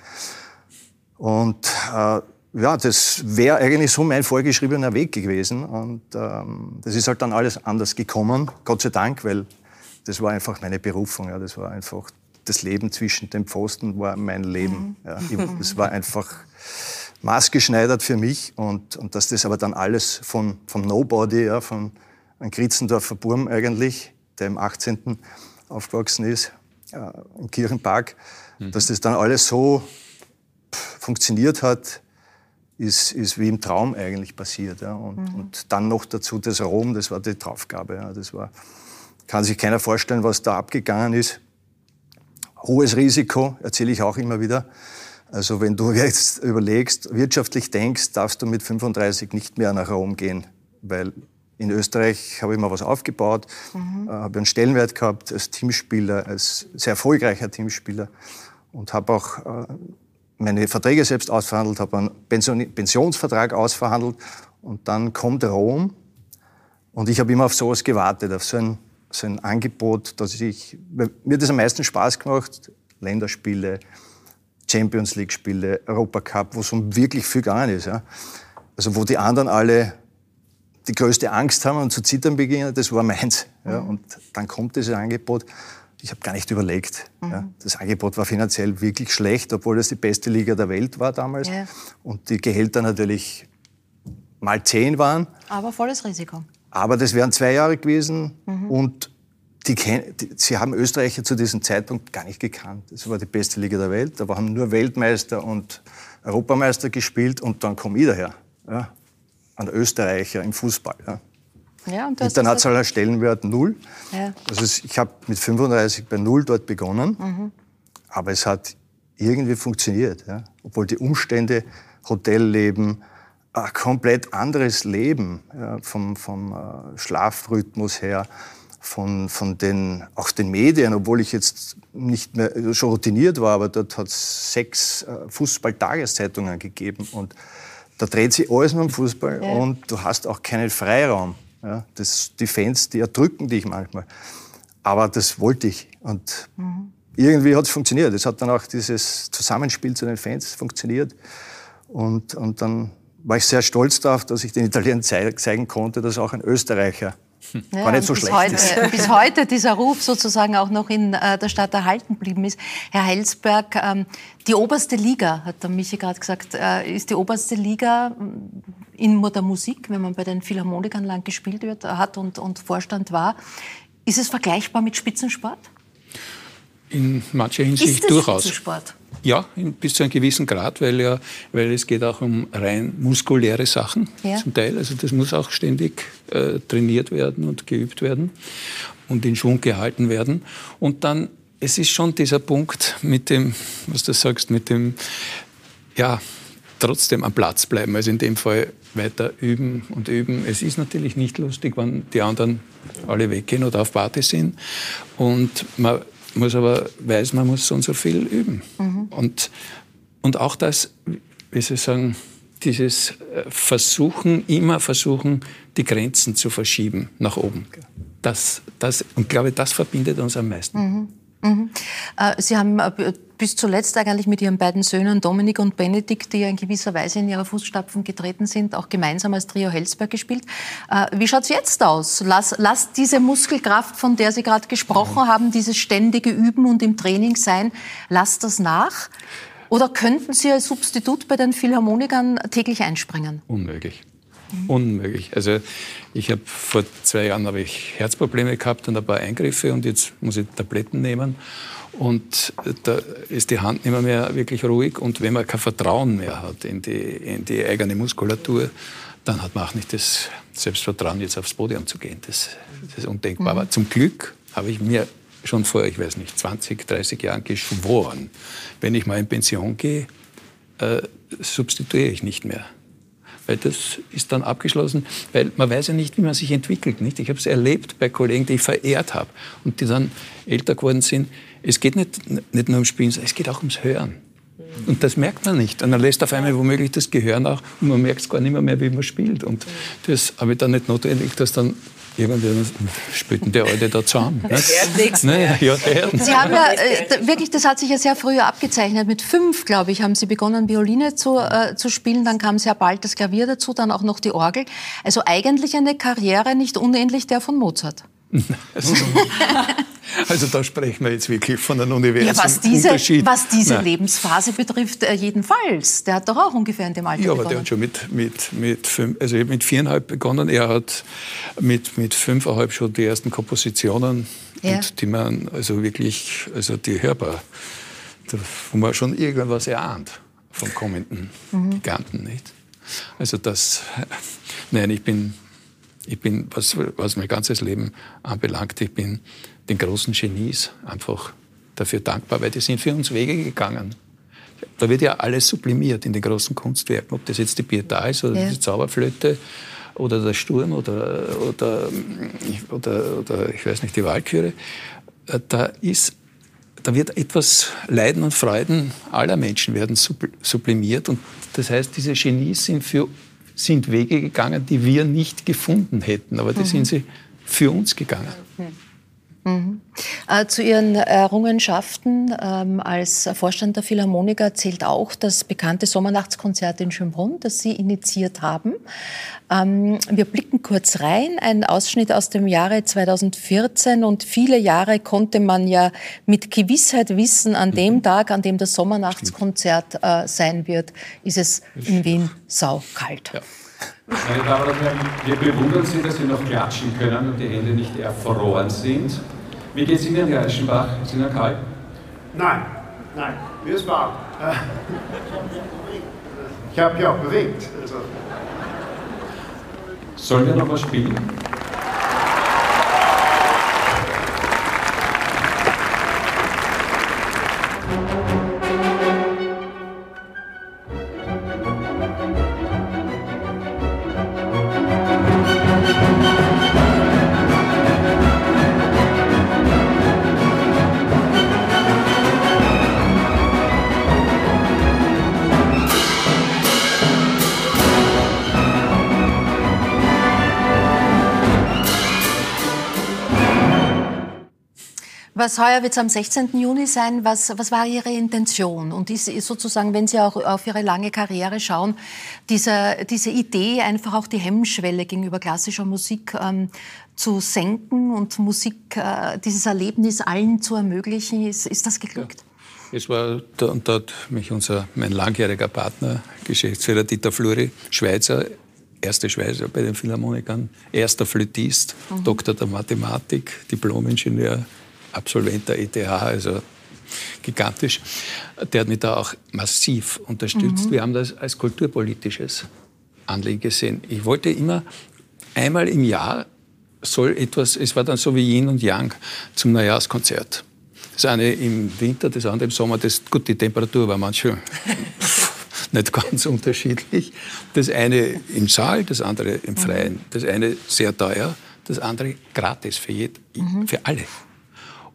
Und äh, ja, das wäre eigentlich so mein vorgeschriebener Weg gewesen. Und ähm, das ist halt dann alles anders gekommen, Gott sei Dank, weil das war einfach meine Berufung. Ja. Das war einfach das Leben zwischen den Pfosten war mein Leben. Mhm. Ja. Das war einfach maßgeschneidert für mich und, und dass das aber dann alles von, vom Nobody, ja, von einem Kritzendorfer Burm eigentlich, der im 18 aufgewachsen ist, äh, im Kirchenpark, mhm. dass das dann alles so funktioniert hat, ist, ist wie im Traum eigentlich passiert. Ja. Und, mhm. und dann noch dazu das Rom, das war die Draufgabe. Ja. Das war, kann sich keiner vorstellen, was da abgegangen ist. Hohes Risiko, erzähle ich auch immer wieder. Also wenn du [LAUGHS] jetzt überlegst, wirtschaftlich denkst, darfst du mit 35 nicht mehr nach Rom gehen, weil in Österreich habe ich mal was aufgebaut, mhm. Äh, habe einen Stellenwert gehabt als Teamspieler, als sehr erfolgreicher Teamspieler und habe auch äh, meine Verträge selbst ausverhandelt, habe einen Pension Pensionsvertrag ausverhandelt und dann kommt Rom und ich habe immer auf sowas gewartet, auf so ein, so ein Angebot, dass ich, mir das am meisten Spaß gemacht, Länderspiele, Champions League Spiele, Europacup, wo es um wirklich viel gegangen ist. Ja. Also wo die anderen alle die größte Angst haben und zu zittern beginnen, das war meins. Ja, mhm. Und dann kommt dieses Angebot. Ich habe gar nicht überlegt. Mhm. Ja. Das Angebot war finanziell wirklich schlecht, obwohl es die beste Liga der Welt war damals. Ja. Und die Gehälter natürlich mal zehn waren. Aber volles Risiko. Aber das wären zwei Jahre gewesen mhm. und die, die, sie haben Österreicher zu diesem Zeitpunkt gar nicht gekannt. Das war die beste Liga der Welt. Da haben nur Weltmeister und Europameister gespielt und dann komme ich daher. Ja an Österreicher im Fußball. Ja. Ja, Internationaler Stellenwert null. Ja. Also ich habe mit 35 bei null dort begonnen, mhm. aber es hat irgendwie funktioniert. Ja. obwohl die Umstände, Hotelleben, ein komplett anderes Leben ja, vom, vom äh, Schlafrhythmus her, von, von den, auch den Medien, obwohl ich jetzt nicht mehr also schon routiniert war, aber dort hat es sechs äh, Fußball-Tageszeitungen gegeben und da dreht sich alles nur um Fußball ja. und du hast auch keinen Freiraum. Ja, das, die Fans, die erdrücken dich manchmal. Aber das wollte ich und mhm. irgendwie hat es funktioniert. Es hat dann auch dieses Zusammenspiel zu den Fans funktioniert und, und dann war ich sehr stolz darauf, dass ich den Italienern zeigen konnte, dass auch ein Österreicher ja, gar nicht so schlecht heute, ist. [LAUGHS] Bis heute dieser Ruf sozusagen auch noch in äh, der Stadt erhalten geblieben ist. Herr Heilsberg, ähm, die oberste Liga, hat der Michi gerade gesagt, äh, ist die oberste Liga äh, in der Musik, wenn man bei den Philharmonikern lang gespielt wird, hat und, und Vorstand war. Ist es vergleichbar mit Spitzensport? In mancher Hinsicht ist durchaus. Spitzensport? Ja, bis zu einem gewissen Grad, weil, ja, weil es geht auch um rein muskuläre Sachen ja. zum Teil. Also das muss auch ständig äh, trainiert werden und geübt werden und in Schwung gehalten werden. Und dann, es ist schon dieser Punkt mit dem, was du sagst, mit dem, ja, trotzdem am Platz bleiben. Also in dem Fall weiter üben und üben. Es ist natürlich nicht lustig, wenn die anderen alle weggehen oder auf Party sind. Und man muss aber weiß, man muss so und so viel üben. Mhm. Und, und auch das, wie soll ich sagen, dieses äh, Versuchen, immer versuchen, die Grenzen zu verschieben nach oben. Das, das, und ich glaube, das verbindet uns am meisten. Mhm. Mhm. Äh, Sie haben äh, bis zuletzt eigentlich mit Ihren beiden Söhnen Dominik und Benedikt, die ja in gewisser Weise in ihre Fußstapfen getreten sind, auch gemeinsam als Trio Helsberg gespielt. Äh, wie schaut es jetzt aus? Lass, lass diese Muskelkraft, von der Sie gerade gesprochen haben, dieses ständige Üben und im Training sein, lass das nach? Oder könnten Sie als Substitut bei den Philharmonikern täglich einspringen? Unmöglich. Unmöglich. Also ich habe vor zwei Jahren habe ich Herzprobleme gehabt und ein paar Eingriffe und jetzt muss ich Tabletten nehmen und da ist die Hand nicht mehr, wirklich ruhig und wenn man kein Vertrauen mehr hat in die, in die eigene Muskulatur, dann hat man auch nicht das Selbstvertrauen, jetzt aufs Podium zu gehen. Das, das ist undenkbar. Mhm. Aber zum Glück habe ich mir schon vor, ich weiß nicht, 20, 30 Jahren geschworen, wenn ich mal in Pension gehe, äh, substituiere ich nicht mehr weil das ist dann abgeschlossen, weil man weiß ja nicht, wie man sich entwickelt. Nicht? Ich habe es erlebt bei Kollegen, die ich verehrt habe und die dann älter geworden sind. Es geht nicht, nicht nur ums Spielen, es geht auch ums Hören. Und das merkt man nicht. Und dann lässt auf einmal womöglich das Gehör nach und man merkt es gar nicht mehr, mehr, wie man spielt. Und das habe ich dann nicht notwendig, dass dann irgendwie spielt der Alte da zusammen. [LAUGHS] Naja, ja, Sie haben ja äh, wirklich, das hat sich ja sehr früh abgezeichnet. Mit fünf, glaube ich, haben Sie begonnen, Violine zu, äh, zu spielen. Dann kam sehr bald das Klavier dazu, dann auch noch die Orgel. Also eigentlich eine Karriere nicht unähnlich der von Mozart. [LAUGHS] Also da sprechen wir jetzt wirklich von einem Universum. Ja, was diese, was diese Lebensphase betrifft, äh, jedenfalls. Der hat doch auch ungefähr in dem Alter Ja, aber begonnen. der hat schon mit, mit, mit, fünf, also mit viereinhalb begonnen. Er hat mit, mit fünfeinhalb schon die ersten Kompositionen, ja. und die man also wirklich, also die hörbar, wo man schon irgendwas erahnt vom kommenden mhm. Giganten, nicht? Also das, [LAUGHS] nein, ich bin ich bin, was, was mein ganzes Leben anbelangt, ich bin den großen Genies einfach dafür dankbar, weil die sind für uns Wege gegangen. Da wird ja alles sublimiert in den großen Kunstwerken, ob das jetzt die Pietà ist oder ja. die Zauberflöte oder der Sturm oder, oder, oder, oder ich weiß nicht, die Walküre. Da, ist, da wird etwas Leiden und Freuden aller Menschen werden sublimiert und das heißt, diese Genies sind für sind Wege gegangen, die wir nicht gefunden hätten, aber die mhm. sind sie für uns gegangen. Mhm. Äh, zu Ihren Errungenschaften ähm, als Vorstand der Philharmoniker zählt auch das bekannte Sommernachtskonzert in Schönbrunn, das Sie initiiert haben. Ähm, wir blicken kurz rein, ein Ausschnitt aus dem Jahre 2014 und viele Jahre konnte man ja mit Gewissheit wissen, an dem mhm. Tag, an dem das Sommernachtskonzert äh, sein wird, ist es in Wien saukalt. Ja. Meine Damen und Herren, wir bewundern Sie, dass Sie noch klatschen können und die Hände nicht erfroren sind. Wie geht es Ihnen, Herr Eschenbach? Ist Ihnen kalt? Nein, nein, mir ist warm. Ich habe mich auch bewegt. Also. Sollen wir noch was spielen? Was heuer wird es am 16. Juni sein? Was, was war Ihre Intention? Und ist, ist sozusagen, wenn Sie auch auf Ihre lange Karriere schauen, diese, diese Idee, einfach auch die Hemmschwelle gegenüber klassischer Musik ähm, zu senken und Musik, äh, dieses Erlebnis allen zu ermöglichen, ist, ist das geglückt? Ja. Es war, und da hat mich unser, mein langjähriger Partner, Geschäftsführer Dieter Fluri, Schweizer, erste Schweizer bei den Philharmonikern, erster Flötist, mhm. Doktor der Mathematik, Diplomingenieur, Absolvent der ETH, also gigantisch. Der hat mich da auch massiv unterstützt. Mhm. Wir haben das als kulturpolitisches Anliegen gesehen. Ich wollte immer einmal im Jahr soll etwas, es war dann so wie Yin und Yang zum Neujahrskonzert. Das eine im Winter, das andere im Sommer. Das, gut, die Temperatur war manchmal [LAUGHS] nicht ganz unterschiedlich. Das eine im Saal, das andere im Freien. Das eine sehr teuer, das andere gratis für, jed, mhm. für alle.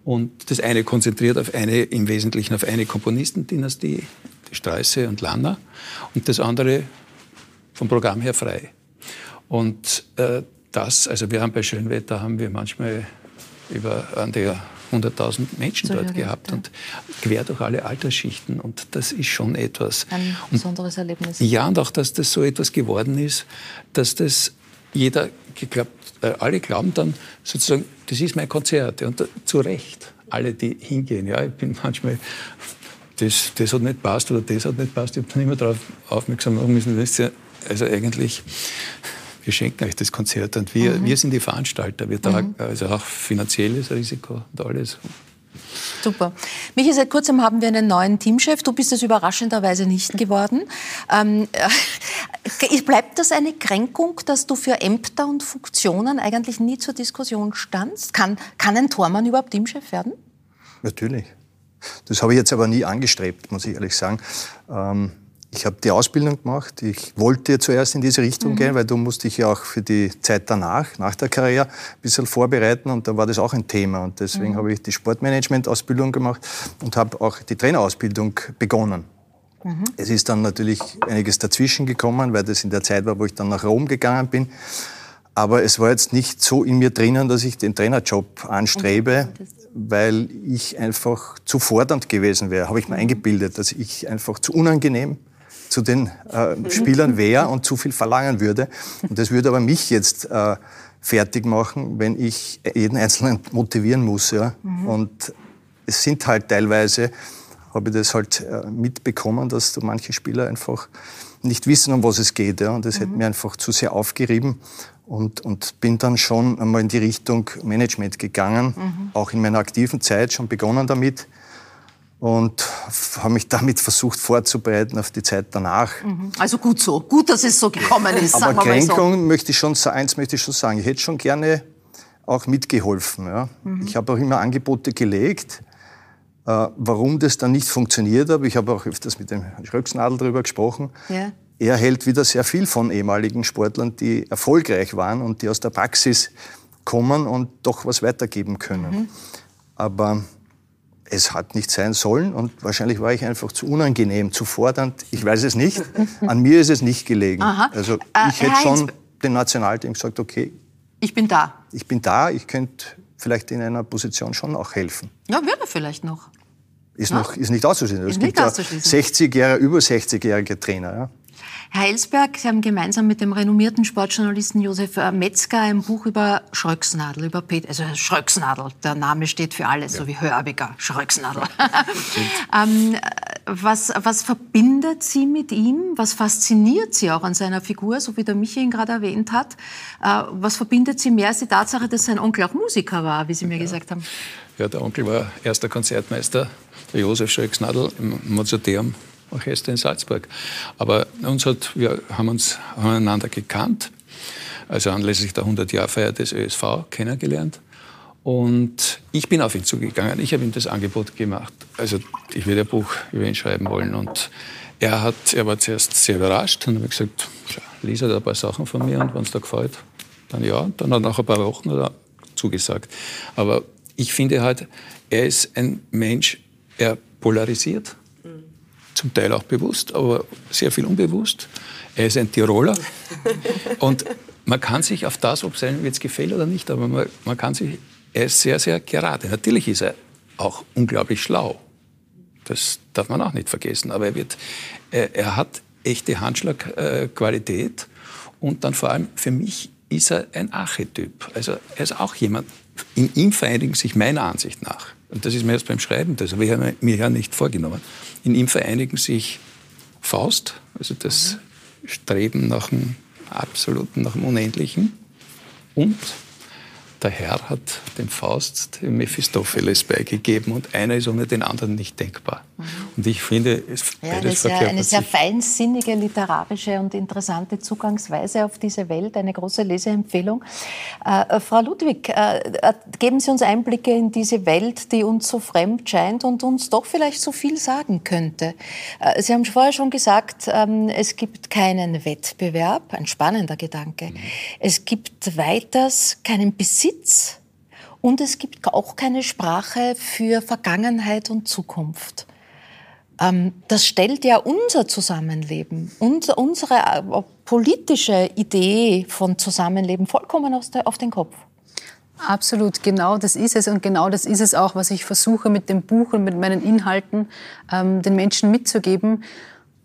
Und das eine konzentriert auf eine, im Wesentlichen auf eine Komponistendynastie, die Sträuße und Lanner, und das andere vom Programm her frei. Und äh, das, also wir haben bei Schönwetter haben wir manchmal über an der 100.000 Menschen so dort gehabt ja. und quer durch alle Altersschichten. Und das ist schon etwas. Ein besonderes Erlebnis. Ja, und auch, dass das so etwas geworden ist, dass das jeder geglaubt, äh, alle glauben dann sozusagen, das ist mein Konzert. Und da, zu Recht, alle, die hingehen. Ja, ich bin manchmal, das, das hat nicht passt oder das hat nicht passt. Ich habe dann immer darauf aufmerksam machen müssen. Ja, also eigentlich, wir schenken euch das Konzert und wir, mhm. wir sind die Veranstalter. Wir tragen mhm. also auch finanzielles Risiko und alles. Super. Michi, seit kurzem haben wir einen neuen Teamchef. Du bist es überraschenderweise nicht geworden. Ähm, äh, bleibt das eine Kränkung, dass du für Ämter und Funktionen eigentlich nie zur Diskussion standst? Kann, kann ein Tormann überhaupt Teamchef werden? Natürlich. Das habe ich jetzt aber nie angestrebt, muss ich ehrlich sagen. Ähm ich habe die Ausbildung gemacht. Ich wollte zuerst in diese Richtung mhm. gehen, weil du musst dich ja auch für die Zeit danach, nach der Karriere, ein bisschen vorbereiten. Und da war das auch ein Thema. Und deswegen mhm. habe ich die Sportmanagement-Ausbildung gemacht und habe auch die Trainerausbildung begonnen. Mhm. Es ist dann natürlich einiges dazwischen gekommen, weil das in der Zeit war, wo ich dann nach Rom gegangen bin. Aber es war jetzt nicht so in mir drinnen, dass ich den Trainerjob anstrebe, weil ich einfach zu fordernd gewesen wäre. Habe ich mir mhm. eingebildet, dass ich einfach zu unangenehm zu den äh, Spielern wäre und zu viel verlangen würde. Und das würde aber mich jetzt äh, fertig machen, wenn ich jeden Einzelnen motivieren muss. Ja? Mhm. Und es sind halt teilweise, habe ich das halt äh, mitbekommen, dass da manche Spieler einfach nicht wissen, um was es geht. Ja? Und das mhm. hat mir einfach zu sehr aufgerieben. Und, und bin dann schon einmal in die Richtung Management gegangen, mhm. auch in meiner aktiven Zeit schon begonnen damit und habe mich damit versucht vorzubereiten auf die Zeit danach. Mhm. Also gut so, gut, dass es so gekommen ist. Aber Kränkung so. möchte ich schon, eins möchte ich schon sagen, ich hätte schon gerne auch mitgeholfen. Ja. Mhm. Ich habe auch immer Angebote gelegt, äh, warum das dann nicht funktioniert. Aber ich habe auch öfters mit dem Schröcksnadel darüber gesprochen. Ja. Er hält wieder sehr viel von ehemaligen Sportlern, die erfolgreich waren und die aus der Praxis kommen und doch was weitergeben können. Mhm. Aber es hat nicht sein sollen und wahrscheinlich war ich einfach zu unangenehm, zu fordernd. Ich weiß es nicht. [LAUGHS] An mir ist es nicht gelegen. Aha. Also äh, ich äh, hätte schon dem Nationalteam gesagt, okay. Ich bin da. Ich bin da, ich könnte vielleicht in einer Position schon auch helfen. Ja, würde vielleicht noch. Ist, ja? noch, ist nicht auszuschließen. Ist es gibt ja 60-jährige, über 60-jährige Trainer. Ja. Herr Ellsberg, Sie haben gemeinsam mit dem renommierten Sportjournalisten Josef äh, Metzger ein Buch über Schröcksnadel, über Pet also Schröcksnadel, der Name steht für alles, ja. so wie Hörbiger, Schröcksnadel. [LAUGHS] ähm, was, was verbindet Sie mit ihm? Was fasziniert Sie auch an seiner Figur, so wie der Michi ihn gerade erwähnt hat? Äh, was verbindet Sie mehr als die Tatsache, dass sein Onkel auch Musiker war, wie Sie mir ja. gesagt haben? Ja, der Onkel war erster Konzertmeister, der Josef Schröcksnadel im Mozarteum Orchester in Salzburg. Aber uns hat, wir haben uns haben einander gekannt, also anlässlich der 100-Jahr-Feier des ÖSV kennengelernt. Und ich bin auf ihn zugegangen. Ich habe ihm das Angebot gemacht. Also ich würde ein Buch über ihn schreiben wollen. Und er, hat, er war zuerst sehr überrascht und habe gesagt, lies halt ein paar Sachen von mir und wenn es dir gefällt, dann ja. Dann hat er nach ein paar Wochen er zugesagt. Aber ich finde halt, er ist ein Mensch, er polarisiert zum Teil auch bewusst, aber sehr viel unbewusst. Er ist ein Tiroler und man kann sich auf das, ob es einem jetzt gefällt oder nicht, aber man, man kann sich, er ist sehr, sehr gerade. Natürlich ist er auch unglaublich schlau. Das darf man auch nicht vergessen. Aber er, wird, er, er hat echte Handschlagqualität. Und dann vor allem für mich ist er ein Archetyp. Also er ist auch jemand, in ihm vereinigen sich meiner Ansicht nach, und das ist mir erst beim Schreiben, das habe ich mir ja nicht vorgenommen, in ihm vereinigen sich Faust, also das Streben nach dem Absoluten, nach dem Unendlichen und der Herr hat dem Faust dem Mephistopheles beigegeben und einer ist ohne den anderen nicht denkbar. Mhm. Und ich finde, es ja, eine, sehr, eine sehr feinsinnige, literarische und interessante Zugangsweise auf diese Welt, eine große Leseempfehlung. Äh, Frau Ludwig, äh, äh, geben Sie uns Einblicke in diese Welt, die uns so fremd scheint und uns doch vielleicht so viel sagen könnte. Äh, Sie haben vorher schon gesagt, ähm, es gibt keinen Wettbewerb, ein spannender Gedanke. Mhm. Es gibt weiters keinen Besitz Besitz und es gibt auch keine Sprache für Vergangenheit und Zukunft. Ähm, das stellt ja unser Zusammenleben, unsere äh, politische Idee von Zusammenleben vollkommen auf den Kopf. Absolut, genau das ist es und genau das ist es auch, was ich versuche mit dem Buch und mit meinen Inhalten ähm, den Menschen mitzugeben.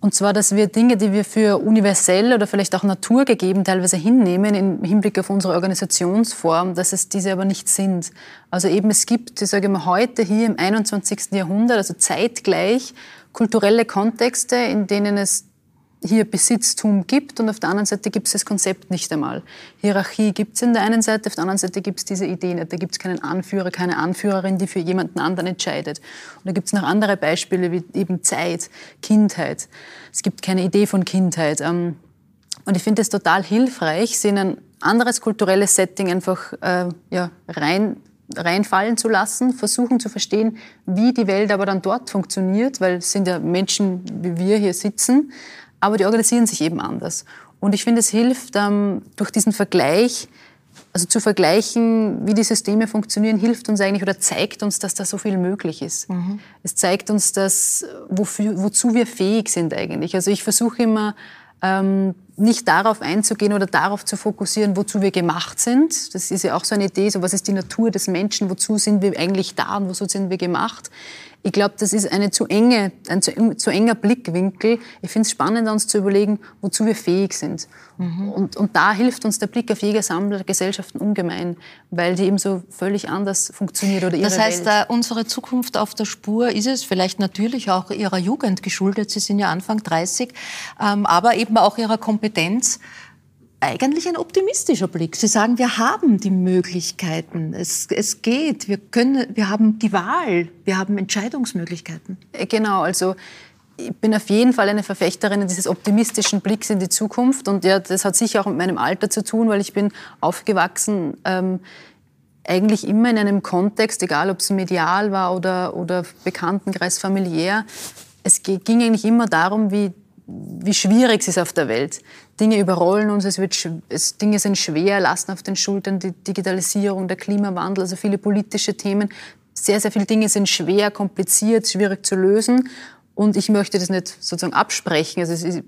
Und zwar, dass wir Dinge, die wir für universell oder vielleicht auch naturgegeben teilweise hinnehmen im Hinblick auf unsere Organisationsform, dass es diese aber nicht sind. Also eben es gibt, ich sage mal, heute hier im 21. Jahrhundert, also zeitgleich, kulturelle Kontexte, in denen es hier Besitztum gibt und auf der anderen Seite gibt es das Konzept nicht einmal. Hierarchie gibt es in der einen Seite, auf der anderen Seite gibt es diese Idee nicht. Da gibt es keinen Anführer, keine Anführerin, die für jemanden anderen entscheidet. Und da gibt es noch andere Beispiele wie eben Zeit, Kindheit. Es gibt keine Idee von Kindheit. Ähm, und ich finde es total hilfreich, sie in ein anderes kulturelles Setting einfach äh, ja, rein reinfallen zu lassen, versuchen zu verstehen, wie die Welt aber dann dort funktioniert, weil es sind ja Menschen, wie wir hier sitzen, aber die organisieren sich eben anders. Und ich finde, es hilft ähm, durch diesen Vergleich, also zu vergleichen, wie die Systeme funktionieren, hilft uns eigentlich oder zeigt uns, dass da so viel möglich ist. Mhm. Es zeigt uns, dass, wofür, wozu wir fähig sind eigentlich. Also ich versuche immer, ähm, nicht darauf einzugehen oder darauf zu fokussieren, wozu wir gemacht sind. Das ist ja auch so eine Idee, so was ist die Natur des Menschen, wozu sind wir eigentlich da und wozu sind wir gemacht. Ich glaube, das ist eine zu enge, ein zu, zu enger Blickwinkel. Ich finde es spannend, uns zu überlegen, wozu wir fähig sind. Mhm. Und, und da hilft uns der Blick auf Jägersammlergesellschaften ungemein, weil die eben so völlig anders funktioniert oder ihre Das heißt, Welt. Äh, unsere Zukunft auf der Spur ist es vielleicht natürlich auch ihrer Jugend geschuldet. Sie sind ja Anfang 30, ähm, aber eben auch ihrer Kompetenz eigentlich ein optimistischer Blick. Sie sagen, wir haben die Möglichkeiten, es, es geht, wir, können, wir haben die Wahl, wir haben Entscheidungsmöglichkeiten. Äh, genau, also ich bin auf jeden Fall eine Verfechterin dieses optimistischen Blicks in die Zukunft und ja, das hat sicher auch mit meinem Alter zu tun, weil ich bin aufgewachsen ähm, eigentlich immer in einem Kontext, egal ob es medial war oder, oder Bekanntenkreis familiär, es ging eigentlich immer darum, wie wie schwierig es ist auf der Welt. Dinge überrollen uns, es wird, es, Dinge sind schwer, lasten auf den Schultern, die Digitalisierung, der Klimawandel, also viele politische Themen. Sehr, sehr viele Dinge sind schwer, kompliziert, schwierig zu lösen. Und ich möchte das nicht sozusagen absprechen. Also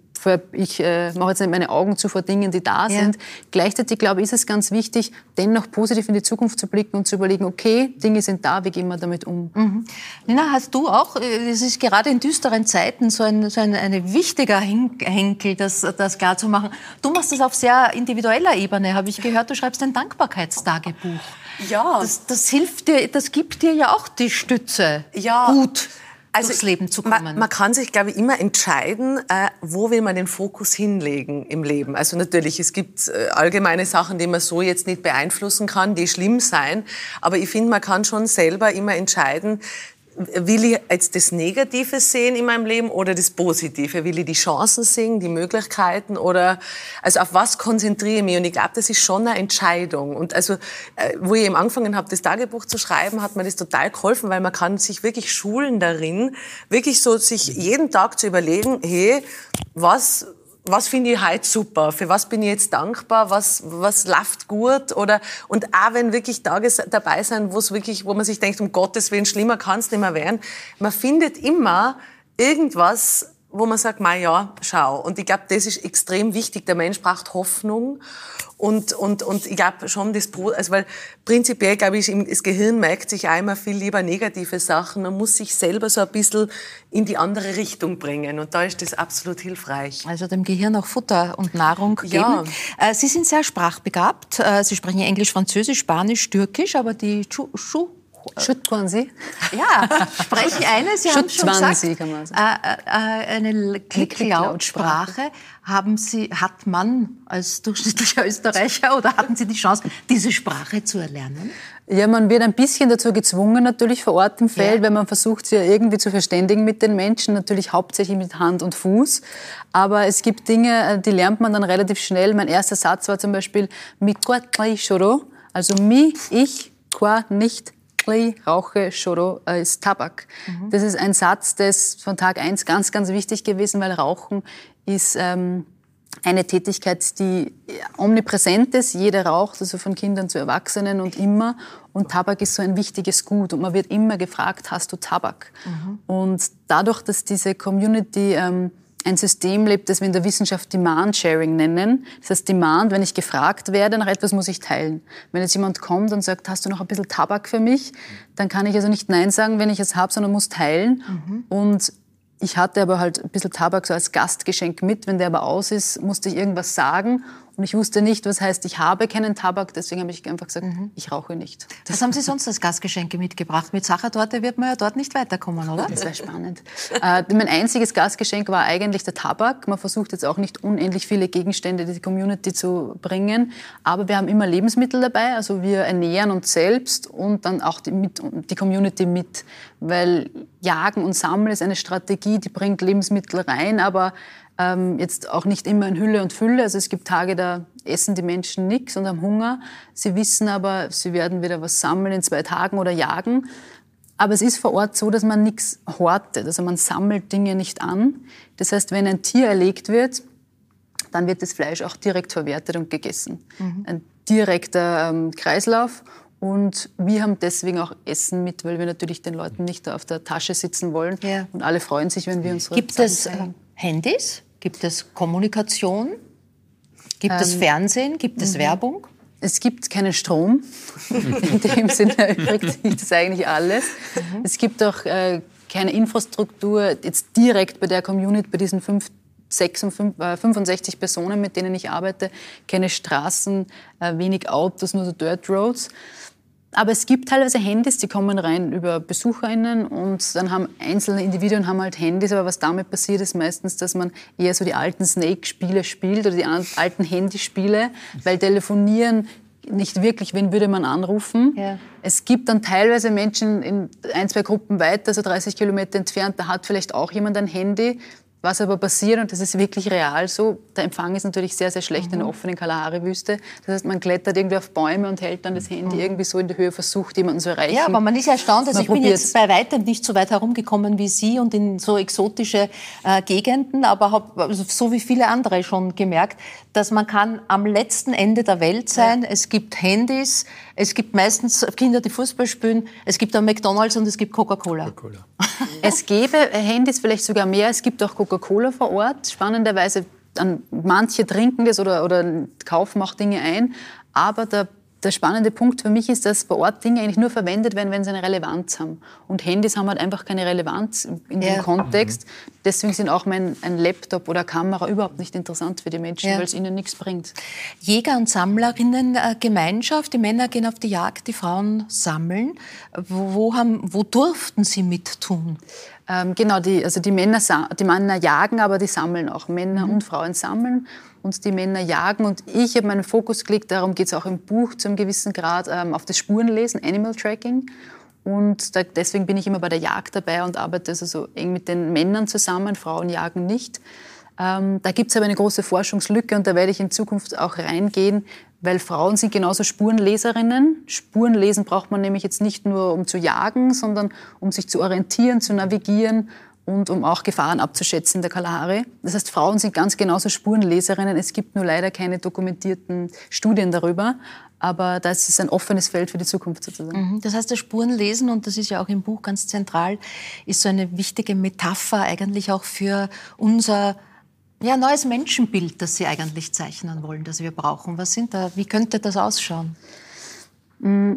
ich äh, mache jetzt nicht meine Augen zu vor Dingen, die da ja. sind. Gleichzeitig, glaube ich, ist es ganz wichtig, dennoch positiv in die Zukunft zu blicken und zu überlegen, okay, Dinge sind da, wie gehen wir damit um? Mhm. Nina, hast du auch, äh, es ist gerade in düsteren Zeiten so ein, so ein eine wichtiger Henkel, das, das klar zu machen. Du machst das auf sehr individueller Ebene, habe ich gehört. Du schreibst ein Dankbarkeitstagebuch. Ja. Das, das hilft dir, das gibt dir ja auch die Stütze. Ja. Gut also durchs Leben zu kommen? Man, man kann sich, glaube ich, immer entscheiden, äh, wo will man den Fokus hinlegen im Leben. Also natürlich, es gibt äh, allgemeine Sachen, die man so jetzt nicht beeinflussen kann, die schlimm sein. Aber ich finde, man kann schon selber immer entscheiden, will ich jetzt das Negative sehen in meinem Leben oder das Positive? Will ich die Chancen sehen, die Möglichkeiten oder also auf was konzentriere ich mich? Und ich glaube, das ist schon eine Entscheidung. Und also, äh, wo ich eben angefangen habe, das Tagebuch zu schreiben, hat mir das total geholfen, weil man kann sich wirklich schulen darin, wirklich so sich jeden Tag zu überlegen, hey, was was finde ich heute super, für was bin ich jetzt dankbar, was, was läuft gut? Oder, und auch wenn wirklich Tage dabei sind, wo es wirklich, wo man sich denkt, um Gottes Willen, schlimmer kann es nicht mehr werden, man findet immer irgendwas, wo man sagt, ma ja, schau. Und ich glaube, das ist extrem wichtig. Der Mensch braucht Hoffnung. Und, und, und ich glaube schon, das, also weil prinzipiell, glaube ich, das Gehirn merkt sich einmal viel lieber negative Sachen. Man muss sich selber so ein bisschen in die andere Richtung bringen. Und da ist das absolut hilfreich. Also dem Gehirn auch Futter und Nahrung geben. Ja. Äh, Sie sind sehr sprachbegabt. Äh, Sie sprechen Englisch, Französisch, Spanisch, Türkisch, aber die Schuh [LAUGHS] Sie? Ja, sprechen eine, Sie haben schon gesagt, Sie, kann man sagen. Äh, äh, eine Klicklautsprache. Haben Sie, hat man als durchschnittlicher Österreicher oder hatten Sie die Chance, diese Sprache zu erlernen? Ja, man wird ein bisschen dazu gezwungen, natürlich vor Ort im Feld, ja. weil man versucht, sich irgendwie zu verständigen mit den Menschen, natürlich hauptsächlich mit Hand und Fuß. Aber es gibt Dinge, äh, die lernt man dann relativ schnell. Mein erster Satz war zum Beispiel, mi also mi, ich, qua, nicht, rauche Choro äh, ist Tabak. Mhm. Das ist ein Satz, das von Tag eins ganz, ganz wichtig gewesen, weil Rauchen ist ähm, eine Tätigkeit, die omnipräsent ist. Jeder raucht, also von Kindern zu Erwachsenen und immer. Und Tabak ist so ein wichtiges Gut. Und man wird immer gefragt, hast du Tabak? Mhm. Und dadurch, dass diese Community ähm, ein System lebt, das wir in der Wissenschaft Demand Sharing nennen. Das heißt, Demand, wenn ich gefragt werde nach etwas, muss ich teilen. Wenn jetzt jemand kommt und sagt, hast du noch ein bisschen Tabak für mich, dann kann ich also nicht Nein sagen, wenn ich es habe, sondern muss teilen. Mhm. Und ich hatte aber halt ein bisschen Tabak so als Gastgeschenk mit. Wenn der aber aus ist, musste ich irgendwas sagen. Und ich wusste nicht, was heißt, ich habe keinen Tabak. Deswegen habe ich einfach gesagt, mhm. ich rauche nicht. Was haben Sie sonst als Gastgeschenke mitgebracht? Mit Sachertorte wird man ja dort nicht weiterkommen, oder? Das wäre spannend. äh, mein einziges Gastgeschenk war eigentlich der Tabak. Man versucht jetzt auch nicht unendlich viele Gegenstände in die Community zu bringen. Aber wir haben immer Lebensmittel dabei. Also wir ernähren uns selbst und dann auch die, mit, die Community mit. Weil Jagen und Sammeln ist eine Strategie, die bringt Lebensmittel rein, aber ähm, jetzt auch nicht immer in Hülle und Fülle. Also es gibt Tage, da essen die Menschen nichts und haben Hunger. Sie wissen aber, sie werden wieder was sammeln in zwei Tagen oder jagen. Aber es ist vor Ort so, dass man nichts hortet. Also man sammelt Dinge nicht an. Das heißt, wenn ein Tier erlegt wird, dann wird das Fleisch auch direkt verwertet und gegessen. Mhm. Ein direkter ähm, Kreislauf. Und wir haben deswegen auch Essen mit, weil wir natürlich den Leuten nicht auf der Tasche sitzen wollen. Ja. Und alle freuen sich, wenn wir unsere Gibt es äh, Handys? Gibt es Kommunikation? Gibt ähm, es Fernsehen? Gibt es mhm. Werbung? Es gibt keinen Strom. [LAUGHS] In dem Sinne erübrigt sich das eigentlich alles. Mhm. Es gibt auch äh, keine Infrastruktur jetzt direkt bei der Community, bei diesen fünf 65 äh, Personen, mit denen ich arbeite, keine Straßen, äh, wenig Autos, nur so Dirt Roads. Aber es gibt teilweise Handys, die kommen rein über BesucherInnen und dann haben einzelne Individuen haben halt Handys, aber was damit passiert ist meistens, dass man eher so die alten Snake-Spiele spielt oder die alten Handyspiele, weil telefonieren nicht wirklich, wen würde man anrufen. Ja. Es gibt dann teilweise Menschen in ein, zwei Gruppen weiter, so 30 Kilometer entfernt, da hat vielleicht auch jemand ein Handy, was aber passiert, und das ist wirklich real so, der Empfang ist natürlich sehr, sehr schlecht mhm. in der offenen Kalahari-Wüste. Das heißt, man klettert irgendwie auf Bäume und hält dann das Handy mhm. irgendwie so in die Höhe, versucht, jemanden zu erreichen. Ja, aber man ist erstaunt. Also man ich bin jetzt bei weitem nicht so weit herumgekommen wie Sie und in so exotische äh, Gegenden, aber habe also so wie viele andere schon gemerkt, dass man kann am letzten Ende der Welt sein. Ja. Es gibt Handys, es gibt meistens Kinder, die Fußball spielen, es gibt ein McDonalds und es gibt Coca-Cola. Coca [LAUGHS] es gäbe Handys vielleicht sogar mehr, es gibt auch Coca-Cola vor Ort. Spannenderweise, manche trinken das oder, oder kaufen auch Dinge ein, aber der der spannende Punkt für mich ist, dass vor Ort Dinge eigentlich nur verwendet werden, wenn sie eine Relevanz haben. Und Handys haben halt einfach keine Relevanz in ja. dem Kontext. Deswegen sind auch mein, ein Laptop oder Kamera überhaupt nicht interessant für die Menschen, ja. weil es ihnen nichts bringt. Jäger- und Sammlerinnen-Gemeinschaft, die Männer gehen auf die Jagd, die Frauen sammeln. Wo, wo, haben, wo durften sie mittun? Ähm, genau, die, also die Männer, die Männer jagen, aber die sammeln auch. Männer mhm. und Frauen sammeln und die Männer jagen. Und ich habe meinen Fokus gelegt, darum geht es auch im Buch zu einem gewissen Grad, ähm, auf das Spurenlesen, Animal Tracking. Und da, deswegen bin ich immer bei der Jagd dabei und arbeite also so eng mit den Männern zusammen. Frauen jagen nicht. Ähm, da gibt es aber eine große Forschungslücke und da werde ich in Zukunft auch reingehen, weil Frauen sind genauso Spurenleserinnen. Spurenlesen braucht man nämlich jetzt nicht nur, um zu jagen, sondern um sich zu orientieren, zu navigieren und um auch Gefahren abzuschätzen in der Kalahari. Das heißt, Frauen sind ganz genauso Spurenleserinnen. Es gibt nur leider keine dokumentierten Studien darüber. Aber das ist ein offenes Feld für die Zukunft sozusagen. Mhm. Das heißt, das Spurenlesen, und das ist ja auch im Buch ganz zentral, ist so eine wichtige Metapher eigentlich auch für unser ja, neues Menschenbild, das Sie eigentlich zeichnen wollen, das wir brauchen. Was sind da, wie könnte das ausschauen?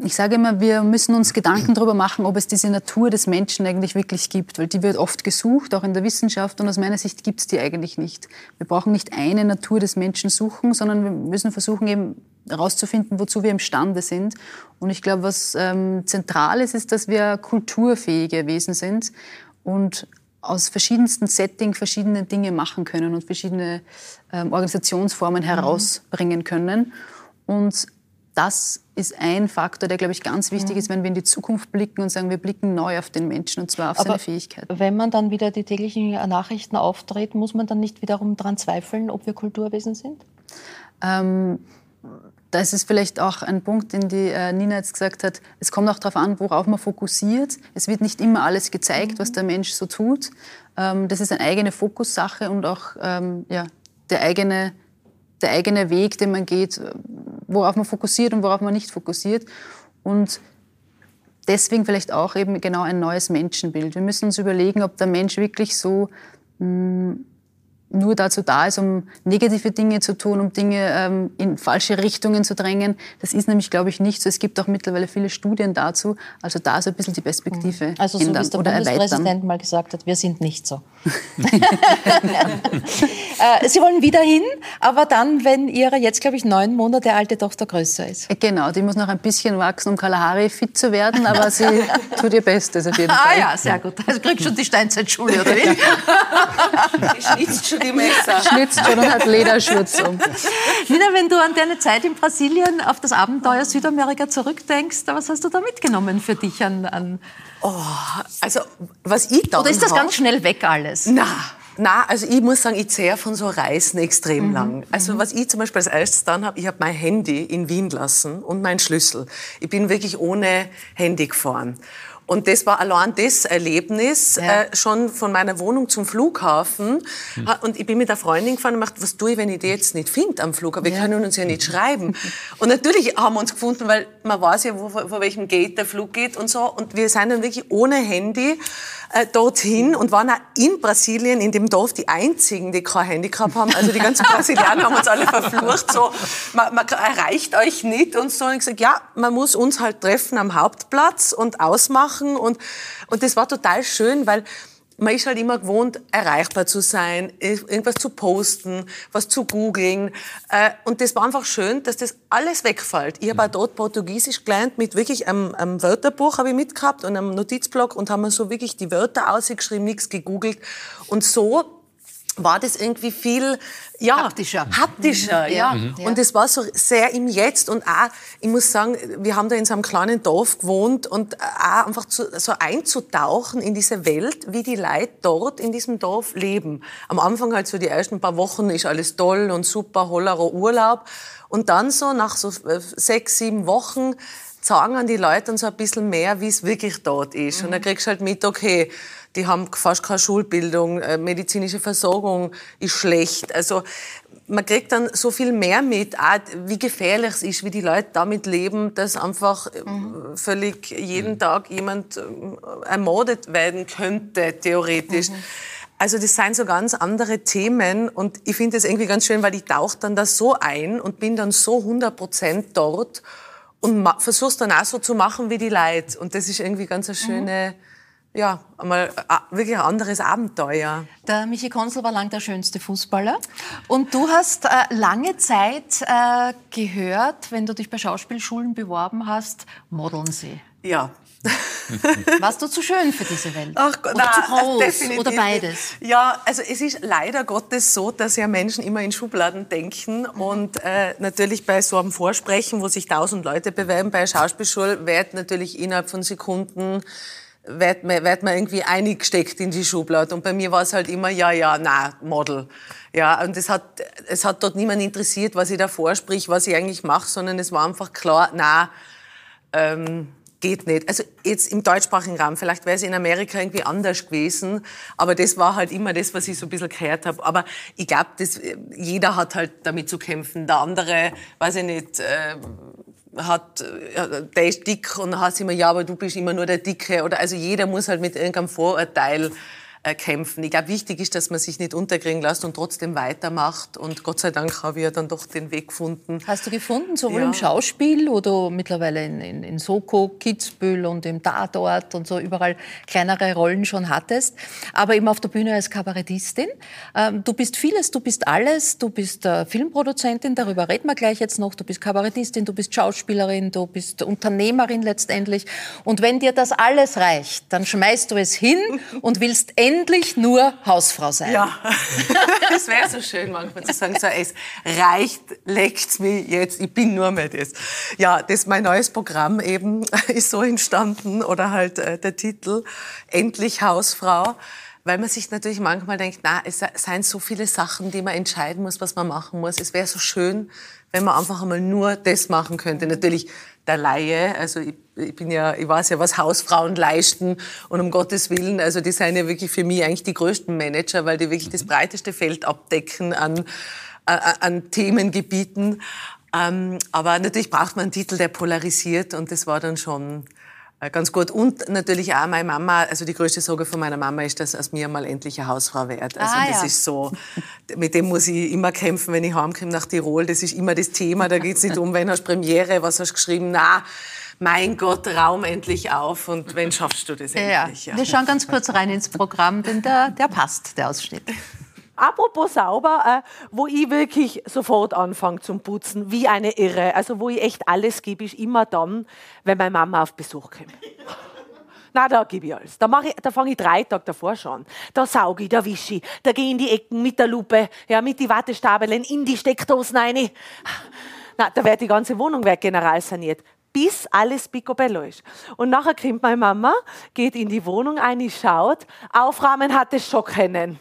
Ich sage immer, wir müssen uns Gedanken darüber machen, ob es diese Natur des Menschen eigentlich wirklich gibt, weil die wird oft gesucht, auch in der Wissenschaft, und aus meiner Sicht gibt es die eigentlich nicht. Wir brauchen nicht eine Natur des Menschen suchen, sondern wir müssen versuchen, eben herauszufinden, wozu wir imstande sind. Und ich glaube, was ähm, zentral ist, ist, dass wir kulturfähige Wesen sind und aus verschiedensten Settings verschiedene Dinge machen können und verschiedene ähm, Organisationsformen mhm. herausbringen können. Und das ist ein Faktor, der, glaube ich, ganz wichtig mhm. ist, wenn wir in die Zukunft blicken und sagen, wir blicken neu auf den Menschen und zwar auf Aber seine Fähigkeiten. Wenn man dann wieder die täglichen Nachrichten auftritt, muss man dann nicht wiederum daran zweifeln, ob wir Kulturwesen sind? Ähm, das ist vielleicht auch ein Punkt, den die äh, Nina jetzt gesagt hat. Es kommt auch darauf an, worauf man fokussiert. Es wird nicht immer alles gezeigt, mhm. was der Mensch so tut. Ähm, das ist eine eigene Fokussache und auch ähm, ja, der eigene der eigene Weg, den man geht, worauf man fokussiert und worauf man nicht fokussiert. Und deswegen vielleicht auch eben genau ein neues Menschenbild. Wir müssen uns überlegen, ob der Mensch wirklich so mh, mm, nur dazu da ist, um negative Dinge zu tun, um Dinge ähm, in falsche Richtungen zu drängen. Das ist nämlich, glaube ich, nicht so. Es gibt auch mittlerweile viele Studien dazu. Also da so ein bisschen die Perspektive mhm. Also so ändern wie es der Bundespräsident erweitern. mal gesagt hat, wir sind nicht so. Äh, Sie wollen wieder hin, aber dann, wenn Ihre jetzt, glaube ich, neun Monate alte Tochter größer ist. Äh, genau, die muss noch ein bisschen wachsen, um Kalahari fit zu werden, aber [LAUGHS] sie tut ihr Bestes auf jeden ah Fall. Ah ja, sehr gut. Also kriegst schon die Steinzeitschule, oder wie? die schnitzt schon die Messer. [LAUGHS] Schnitzt schon und hat Lederschutz um. Nina, wenn du an deine Zeit in Brasilien auf das Abenteuer Südamerika zurückdenkst, was hast du da mitgenommen für dich an... an oh, also, was ich da Oder ist das ganz schnell weg alles? Na, na, also ich muss sagen, ich zehre von so Reisen extrem mhm. lang. Also mhm. was ich zum Beispiel als erstes dann habe, ich habe mein Handy in Wien lassen und meinen Schlüssel. Ich bin wirklich ohne Handy gefahren. Und das war allein das Erlebnis, ja. äh, schon von meiner Wohnung zum Flughafen. Mhm. Und ich bin mit einer Freundin gefahren und gemacht, was tue ich, wenn ich die jetzt nicht finde am Flughafen? Wir ja. können uns ja nicht schreiben. Und natürlich haben wir uns gefunden, weil man weiß ja, wo, vor welchem Gate der Flug geht und so. Und wir sind dann wirklich ohne Handy äh, dorthin und waren auch in Brasilien, in dem Dorf, die einzigen, die kein Handicap haben. Also die ganzen Brasilianer haben uns alle verflucht, so, man, man erreicht euch nicht und so. Und ich gesagt, ja, man muss uns halt treffen am Hauptplatz und ausmachen und, und das war total schön, weil man ist halt immer gewohnt, erreichbar zu sein, irgendwas zu posten, was zu googeln. Äh, und das war einfach schön, dass das alles wegfällt. Ich habe auch dort Portugiesisch gelernt mit wirklich einem, einem Wörterbuch habe ich mitgehabt und einem Notizblock und haben so wirklich die Wörter ausgeschrieben, nichts gegoogelt. Und so war das irgendwie viel ja, haptischer. Haptischer, ja. Mhm. Und es war so sehr im Jetzt und auch, ich muss sagen, wir haben da in so einem kleinen Dorf gewohnt und auch einfach zu, so einzutauchen in diese Welt, wie die Leute dort in diesem Dorf leben. Am Anfang halt so die ersten paar Wochen ist alles toll und super, hollerer Urlaub. Und dann so nach so äh, sechs, sieben Wochen sagen an die Leute dann so ein bisschen mehr, wie es wirklich dort ist. Mhm. Und dann kriegst du halt mit, okay, die haben fast keine Schulbildung, äh, medizinische Versorgung ist schlecht. Also man kriegt dann so viel mehr mit, auch wie gefährlich es ist, wie die Leute damit leben, dass einfach äh, mhm. völlig jeden mhm. Tag jemand äh, ermordet werden könnte, theoretisch. Mhm. Also das sind so ganz andere Themen und ich finde das irgendwie ganz schön, weil ich tauche dann da so ein und bin dann so 100 Prozent dort und versuch's dann auch so zu machen wie die Leute. Und das ist irgendwie ganz eine mhm. Ja, einmal äh, wirklich ein anderes Abenteuer. Der Michi Konzel war lang der schönste Fußballer. Und du hast äh, lange Zeit äh, gehört, wenn du dich bei Schauspielschulen beworben hast, modeln sie. Ja. [LAUGHS] Warst du zu schön für diese Welt? Ach Gott, oder nein, zu groß? Definitiv. Oder beides? Ja, also es ist leider Gottes so, dass ja Menschen immer in Schubladen denken. Und äh, natürlich bei so einem Vorsprechen, wo sich tausend Leute bewerben bei Schauspielschule, wird natürlich innerhalb von Sekunden wird man, wird man irgendwie eingesteckt in die Schublade. Und bei mir war es halt immer, ja, ja, na, Model. Ja, und es hat, es hat dort niemand interessiert, was ich da vorsprich, was ich eigentlich mache, sondern es war einfach klar, na, ähm, geht nicht. Also jetzt im deutschsprachigen Raum, vielleicht wäre es in Amerika irgendwie anders gewesen, aber das war halt immer das, was ich so ein bisschen gehört habe. Aber ich glaube, jeder hat halt damit zu kämpfen. Der andere, weiß ich nicht, äh, hat, äh, der ist dick und dann heißt immer, ja, aber du bist immer nur der Dicke. Oder also jeder muss halt mit irgendeinem Vorurteil äh, kämpfen. Ich glaube, wichtig ist, dass man sich nicht unterkriegen lässt und trotzdem weitermacht. Und Gott sei Dank habe ich ja dann doch den Weg gefunden. Hast du gefunden, sowohl ja. im Schauspiel oder mittlerweile in, in, in Soko, Kitzbühel und im Tatort und so überall kleinere Rollen schon hattest, aber eben auf der Bühne als Kabarettistin. Ähm, du bist vieles, du bist alles, du bist äh, Filmproduzentin, darüber reden wir gleich jetzt noch, du bist Kabarettistin, du bist Schauspielerin, du bist Unternehmerin letztendlich. Und wenn dir das alles reicht, dann schmeißt du es hin [LAUGHS] und willst endlich endlich nur Hausfrau sein. Ja, [LAUGHS] das wäre so schön manchmal zu sagen, so, es reicht, leckt's mich jetzt, ich bin nur mehr das. Ja, das mein neues Programm eben [LAUGHS] ist so entstanden oder halt äh, der Titel Endlich Hausfrau weil man sich natürlich manchmal denkt, na, es seien so viele Sachen, die man entscheiden muss, was man machen muss. Es wäre so schön, wenn man einfach einmal nur das machen könnte. Natürlich der Laie, also ich, ich, bin ja, ich weiß ja, was Hausfrauen leisten. Und um Gottes Willen, also die sind ja wirklich für mich eigentlich die größten Manager, weil die wirklich das breiteste Feld abdecken an, an, Themengebieten. Ähm, aber natürlich braucht man einen Titel, der polarisiert. Und das war dann schon ganz gut. Und natürlich auch meine Mama, also die größte Sorge von meiner Mama ist, dass aus mir mal endlich eine Hausfrau wird. Also ah, das ja. ist so, mit dem muss ich immer kämpfen, wenn ich heimkomme nach Tirol. Das ist immer das Thema. Da geht es nicht um, wenn hast Premiere, was hast du geschrieben, na, mein Gott, Raum endlich auf und wenn schaffst du das endlich. Ja. Wir schauen ganz kurz rein ins Programm, denn der, der passt, der Ausschnitt. Apropos sauber, äh, wo ich wirklich sofort anfange zum Putzen, wie eine Irre. Also wo ich echt alles gebe, ist immer dann, wenn meine Mama auf Besuch kommt. [LAUGHS] Na, da gebe ich alles. Da, ich, da fange ich drei Tage davor schon. Da sauge ich, da wische ich, da gehe ich in die Ecken mit der Lupe, ja, mit die Wattestabeln in die Steckdosen rein. Na, da wird die ganze Wohnung wird general saniert bis alles picobello ist. Und nachher kommt meine Mama, geht in die Wohnung ein, schaut, aufräumen hat es schon kennen.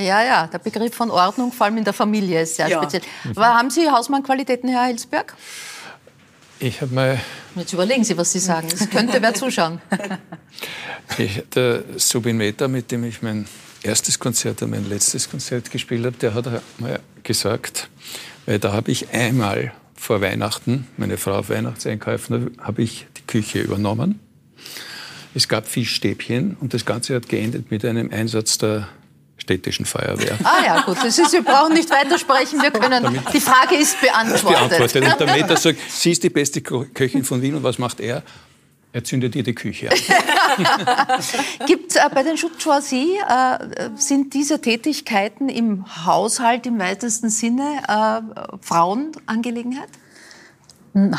Ja, ja, der Begriff von Ordnung, vor allem in der Familie, ist sehr ja. speziell. Aber haben Sie Hausmannqualitäten, Herr Hilsberg? Ich habe mal. Jetzt überlegen Sie, was Sie sagen. Es könnte wer zuschauen. [LAUGHS] ich, der Subin Mehta, mit dem ich mein erstes Konzert und mein letztes Konzert gespielt habe, der hat mal gesagt, weil da habe ich einmal vor Weihnachten, meine Frau auf Weihnachtseinkäufen, habe ich die Küche übernommen. Es gab Fischstäbchen und das Ganze hat geendet mit einem Einsatz der städtischen Feuerwehr. Ah ja, gut. Das ist, wir brauchen nicht weitersprechen. Wir können, Damit, die Frage ist beantwortet. beantwortet. Und der Meter sagt, sie ist die beste Köchin von Wien. Und was macht er? Er zündet ihr die Küche an. [LAUGHS] Gibt äh, bei den Schutzchoisie, äh, sind diese Tätigkeiten im Haushalt im weitesten Sinne äh, Frauenangelegenheit?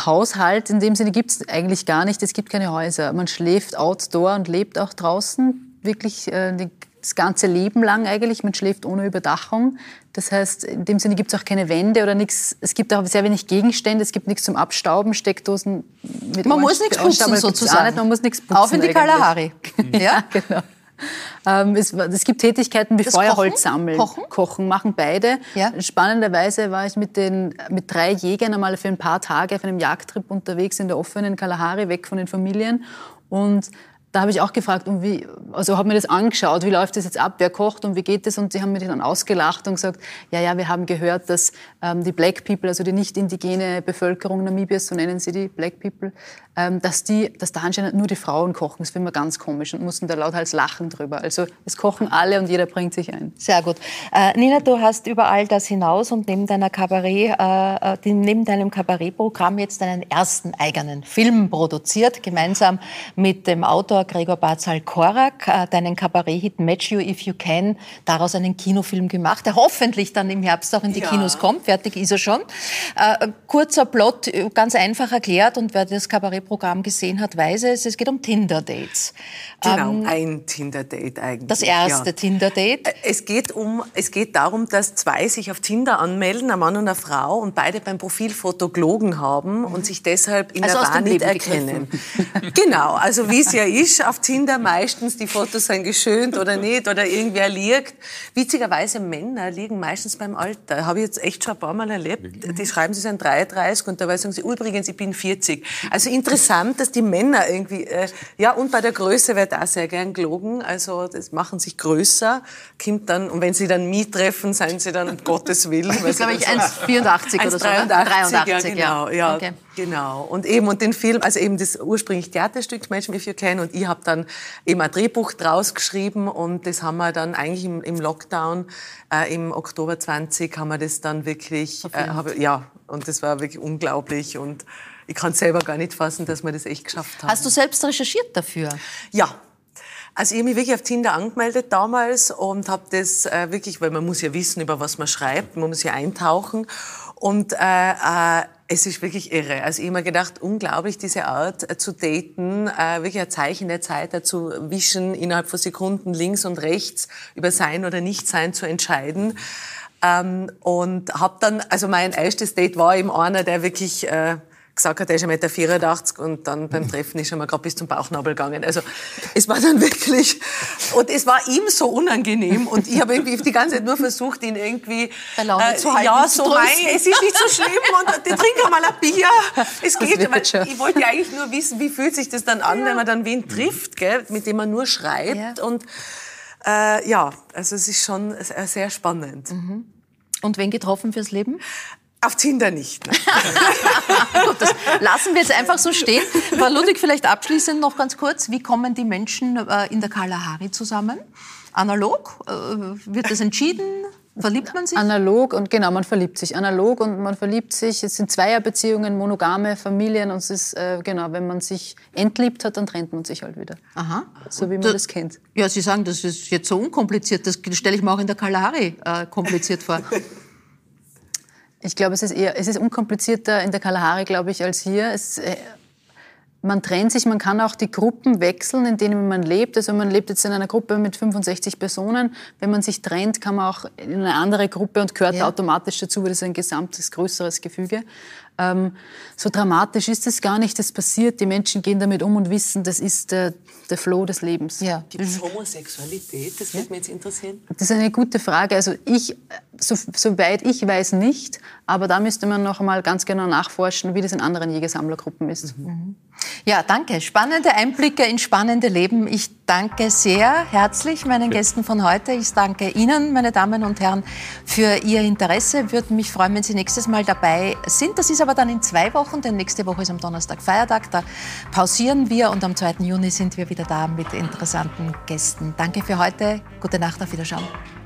Haushalt in dem Sinne gibt es eigentlich gar nicht. Es gibt keine Häuser. Man schläft outdoor und lebt auch draußen wirklich äh, das ganze Leben lang eigentlich. Man schläft ohne Überdachung. Das heißt, in dem Sinne gibt es auch keine Wände oder nichts. Es gibt auch sehr wenig Gegenstände. Es gibt nichts zum Abstauben, Steckdosen mit Man muss nichts putzen sozusagen. Man muss nichts putzen. Auf in die Kalahari. [LAUGHS] ja, genau. Ähm, es, es, gibt Tätigkeiten wie das Feuerholz Kochen? sammeln. Kochen? Kochen machen beide. Ja. Spannenderweise war ich mit, den, mit drei Jägern einmal für ein paar Tage auf einem Jagdtrip unterwegs in der offenen Kalahari, weg von den Familien. Und da habe ich auch gefragt, um wie, also habe mir das angeschaut, wie läuft das jetzt ab, wer kocht und wie geht das? Und sie haben mir dann ausgelacht und gesagt, ja, ja, wir haben gehört, dass ähm, die Black People, also die nicht indigene Bevölkerung Namibias, so nennen sie die Black People, ähm, dass, die, dass da anscheinend nur die Frauen kochen. Das finden wir ganz komisch und mussten da lauthals lachen drüber. Also es kochen alle und jeder bringt sich ein. Sehr gut. Äh, Nina, du hast über all das hinaus und neben, deiner Kabarett, äh, äh neben deinem Kabarettprogramm jetzt einen ersten eigenen Film produziert, gemeinsam mit dem Autor Autor Gregor Barzal-Korak äh, deinen Kabarett-Hit Match You If You Can daraus einen Kinofilm gemacht, der hoffentlich dann im Herbst auch in die ja. Kinos kommt. Fertig ist er schon. Äh, kurzer Plot, äh, ganz einfach erklärt und wer das Kabarettprogramm gesehen hat, weiß es. Es geht um Tinder-Dates. Genau, ähm, ein Tinder-Date eigentlich. Das erste ja. Tinder-Date. Es geht, um, es geht darum, dass zwei sich auf Tinder anmelden, ein Mann und eine Frau, und beide beim Profilfoto gelogen haben und sich deshalb in also der nicht erkennen. genau, also wie es ja [LAUGHS] ist, frisch auf Tinder meistens, die Fotos sind geschönt oder nicht oder irgendwer liegt. Witzigerweise Männer liegen meistens beim Alter. Habe ich jetzt echt schon ein paar Mal erlebt. Die schreiben, sie sind 33 und dabei sagen sie, übrigens, ich bin 40. Also interessant, dass die Männer irgendwie, äh, ja, und bei der Größe wird auch sehr gern gelogen. Also das machen sich größer, kommt dann, und wenn sie dann mich treffen, seien sie dann um Gottes Willen. Ist, glaube ich, 1,84 oder so. 1,83, ja, genau. Ja, Okay. Genau. Und eben, und den Film, also eben das ursprünglich Theaterstück Match Me If You Can und ich habe dann eben ein Drehbuch draus geschrieben und das haben wir dann eigentlich im, im Lockdown, äh, im Oktober 20 haben wir das dann wirklich, äh, hab, ja, und das war wirklich unglaublich und ich kann selber gar nicht fassen, dass wir das echt geschafft haben. Hast du selbst recherchiert dafür? Ja. Also ich habe mich wirklich auf Tinder angemeldet damals und habe das äh, wirklich, weil man muss ja wissen, über was man schreibt, man muss ja eintauchen. Und äh, äh, es ist wirklich irre. Also ich habe mir gedacht, unglaublich, diese Art äh, zu daten, äh, wirklich ein Zeichen der Zeit, äh, zu wischen, innerhalb von Sekunden links und rechts über sein oder nicht sein zu entscheiden. Ähm, und habe dann, also mein erstes Date war eben einer, der wirklich äh, gesagt hat, er ist 1,84 Meter und dann beim Treffen ist er mal gerade bis zum Bauchnabel gegangen. Also es war dann [LAUGHS] wirklich, und es war ihm so unangenehm und ich habe irgendwie die ganze Zeit nur versucht, ihn irgendwie Bei Laune zu halten, ja, so nein, es ist nicht so schlimm und ich trinke mal ein Bier. Es geht, schon. ich wollte ja eigentlich nur wissen, wie fühlt sich das dann an, wenn man dann wen trifft, gell, mit dem man nur schreibt und äh, ja, also es ist schon äh, sehr spannend. Und wen getroffen fürs Leben? Auf Tinder nicht. Ne? [LAUGHS] Gut, das lassen wir jetzt einfach so stehen. Frau Ludwig, vielleicht abschließend noch ganz kurz. Wie kommen die Menschen äh, in der Kalahari zusammen? Analog? Äh, Wird das entschieden? Verliebt man sich? Analog und genau, man verliebt sich. Analog und man verliebt sich. Es sind Zweierbeziehungen, monogame Familien und es ist, äh, genau, wenn man sich entliebt hat, dann trennt man sich halt wieder. Aha. So wie man Da- das kennt. Ja, Sie sagen, das ist jetzt so unkompliziert. Das stelle ich mir auch in der Kalahari äh, kompliziert vor. [LAUGHS] Ich glaube, es ist eher, es ist unkomplizierter in der Kalahari, glaube ich, als hier. Es, äh, man trennt sich, man kann auch die Gruppen wechseln, in denen man lebt. Also man lebt jetzt in einer Gruppe mit 65 Personen. Wenn man sich trennt, kann man auch in eine andere Gruppe und gehört Ja. automatisch dazu, weil das ist ein gesamtes, größeres Gefüge. Ähm, so dramatisch ist es gar nicht, das passiert. Die Menschen gehen damit um und wissen, das ist der, der Flow des Lebens. Ja. Gibt es Homosexualität? Das würde mich jetzt interessieren. Das ist eine gute Frage. Also ich, so, soweit ich weiß, nicht. Aber da müsste man noch einmal ganz genau nachforschen, wie das in anderen Jägersammlergruppen ist. Ja, danke. Spannende Einblicke in spannende Leben. Ich danke sehr herzlich meinen Gästen von heute. Ich danke Ihnen, meine Damen und Herren, für Ihr Interesse. Würde mich freuen, wenn Sie nächstes Mal dabei sind. Das ist aber dann in zwei Wochen, denn nächste Woche ist am Donnerstag Feiertag. Da pausieren wir und am 2. Juni sind wir wieder da mit interessanten Gästen. Danke für heute. Gute Nacht, auf Wiederschauen.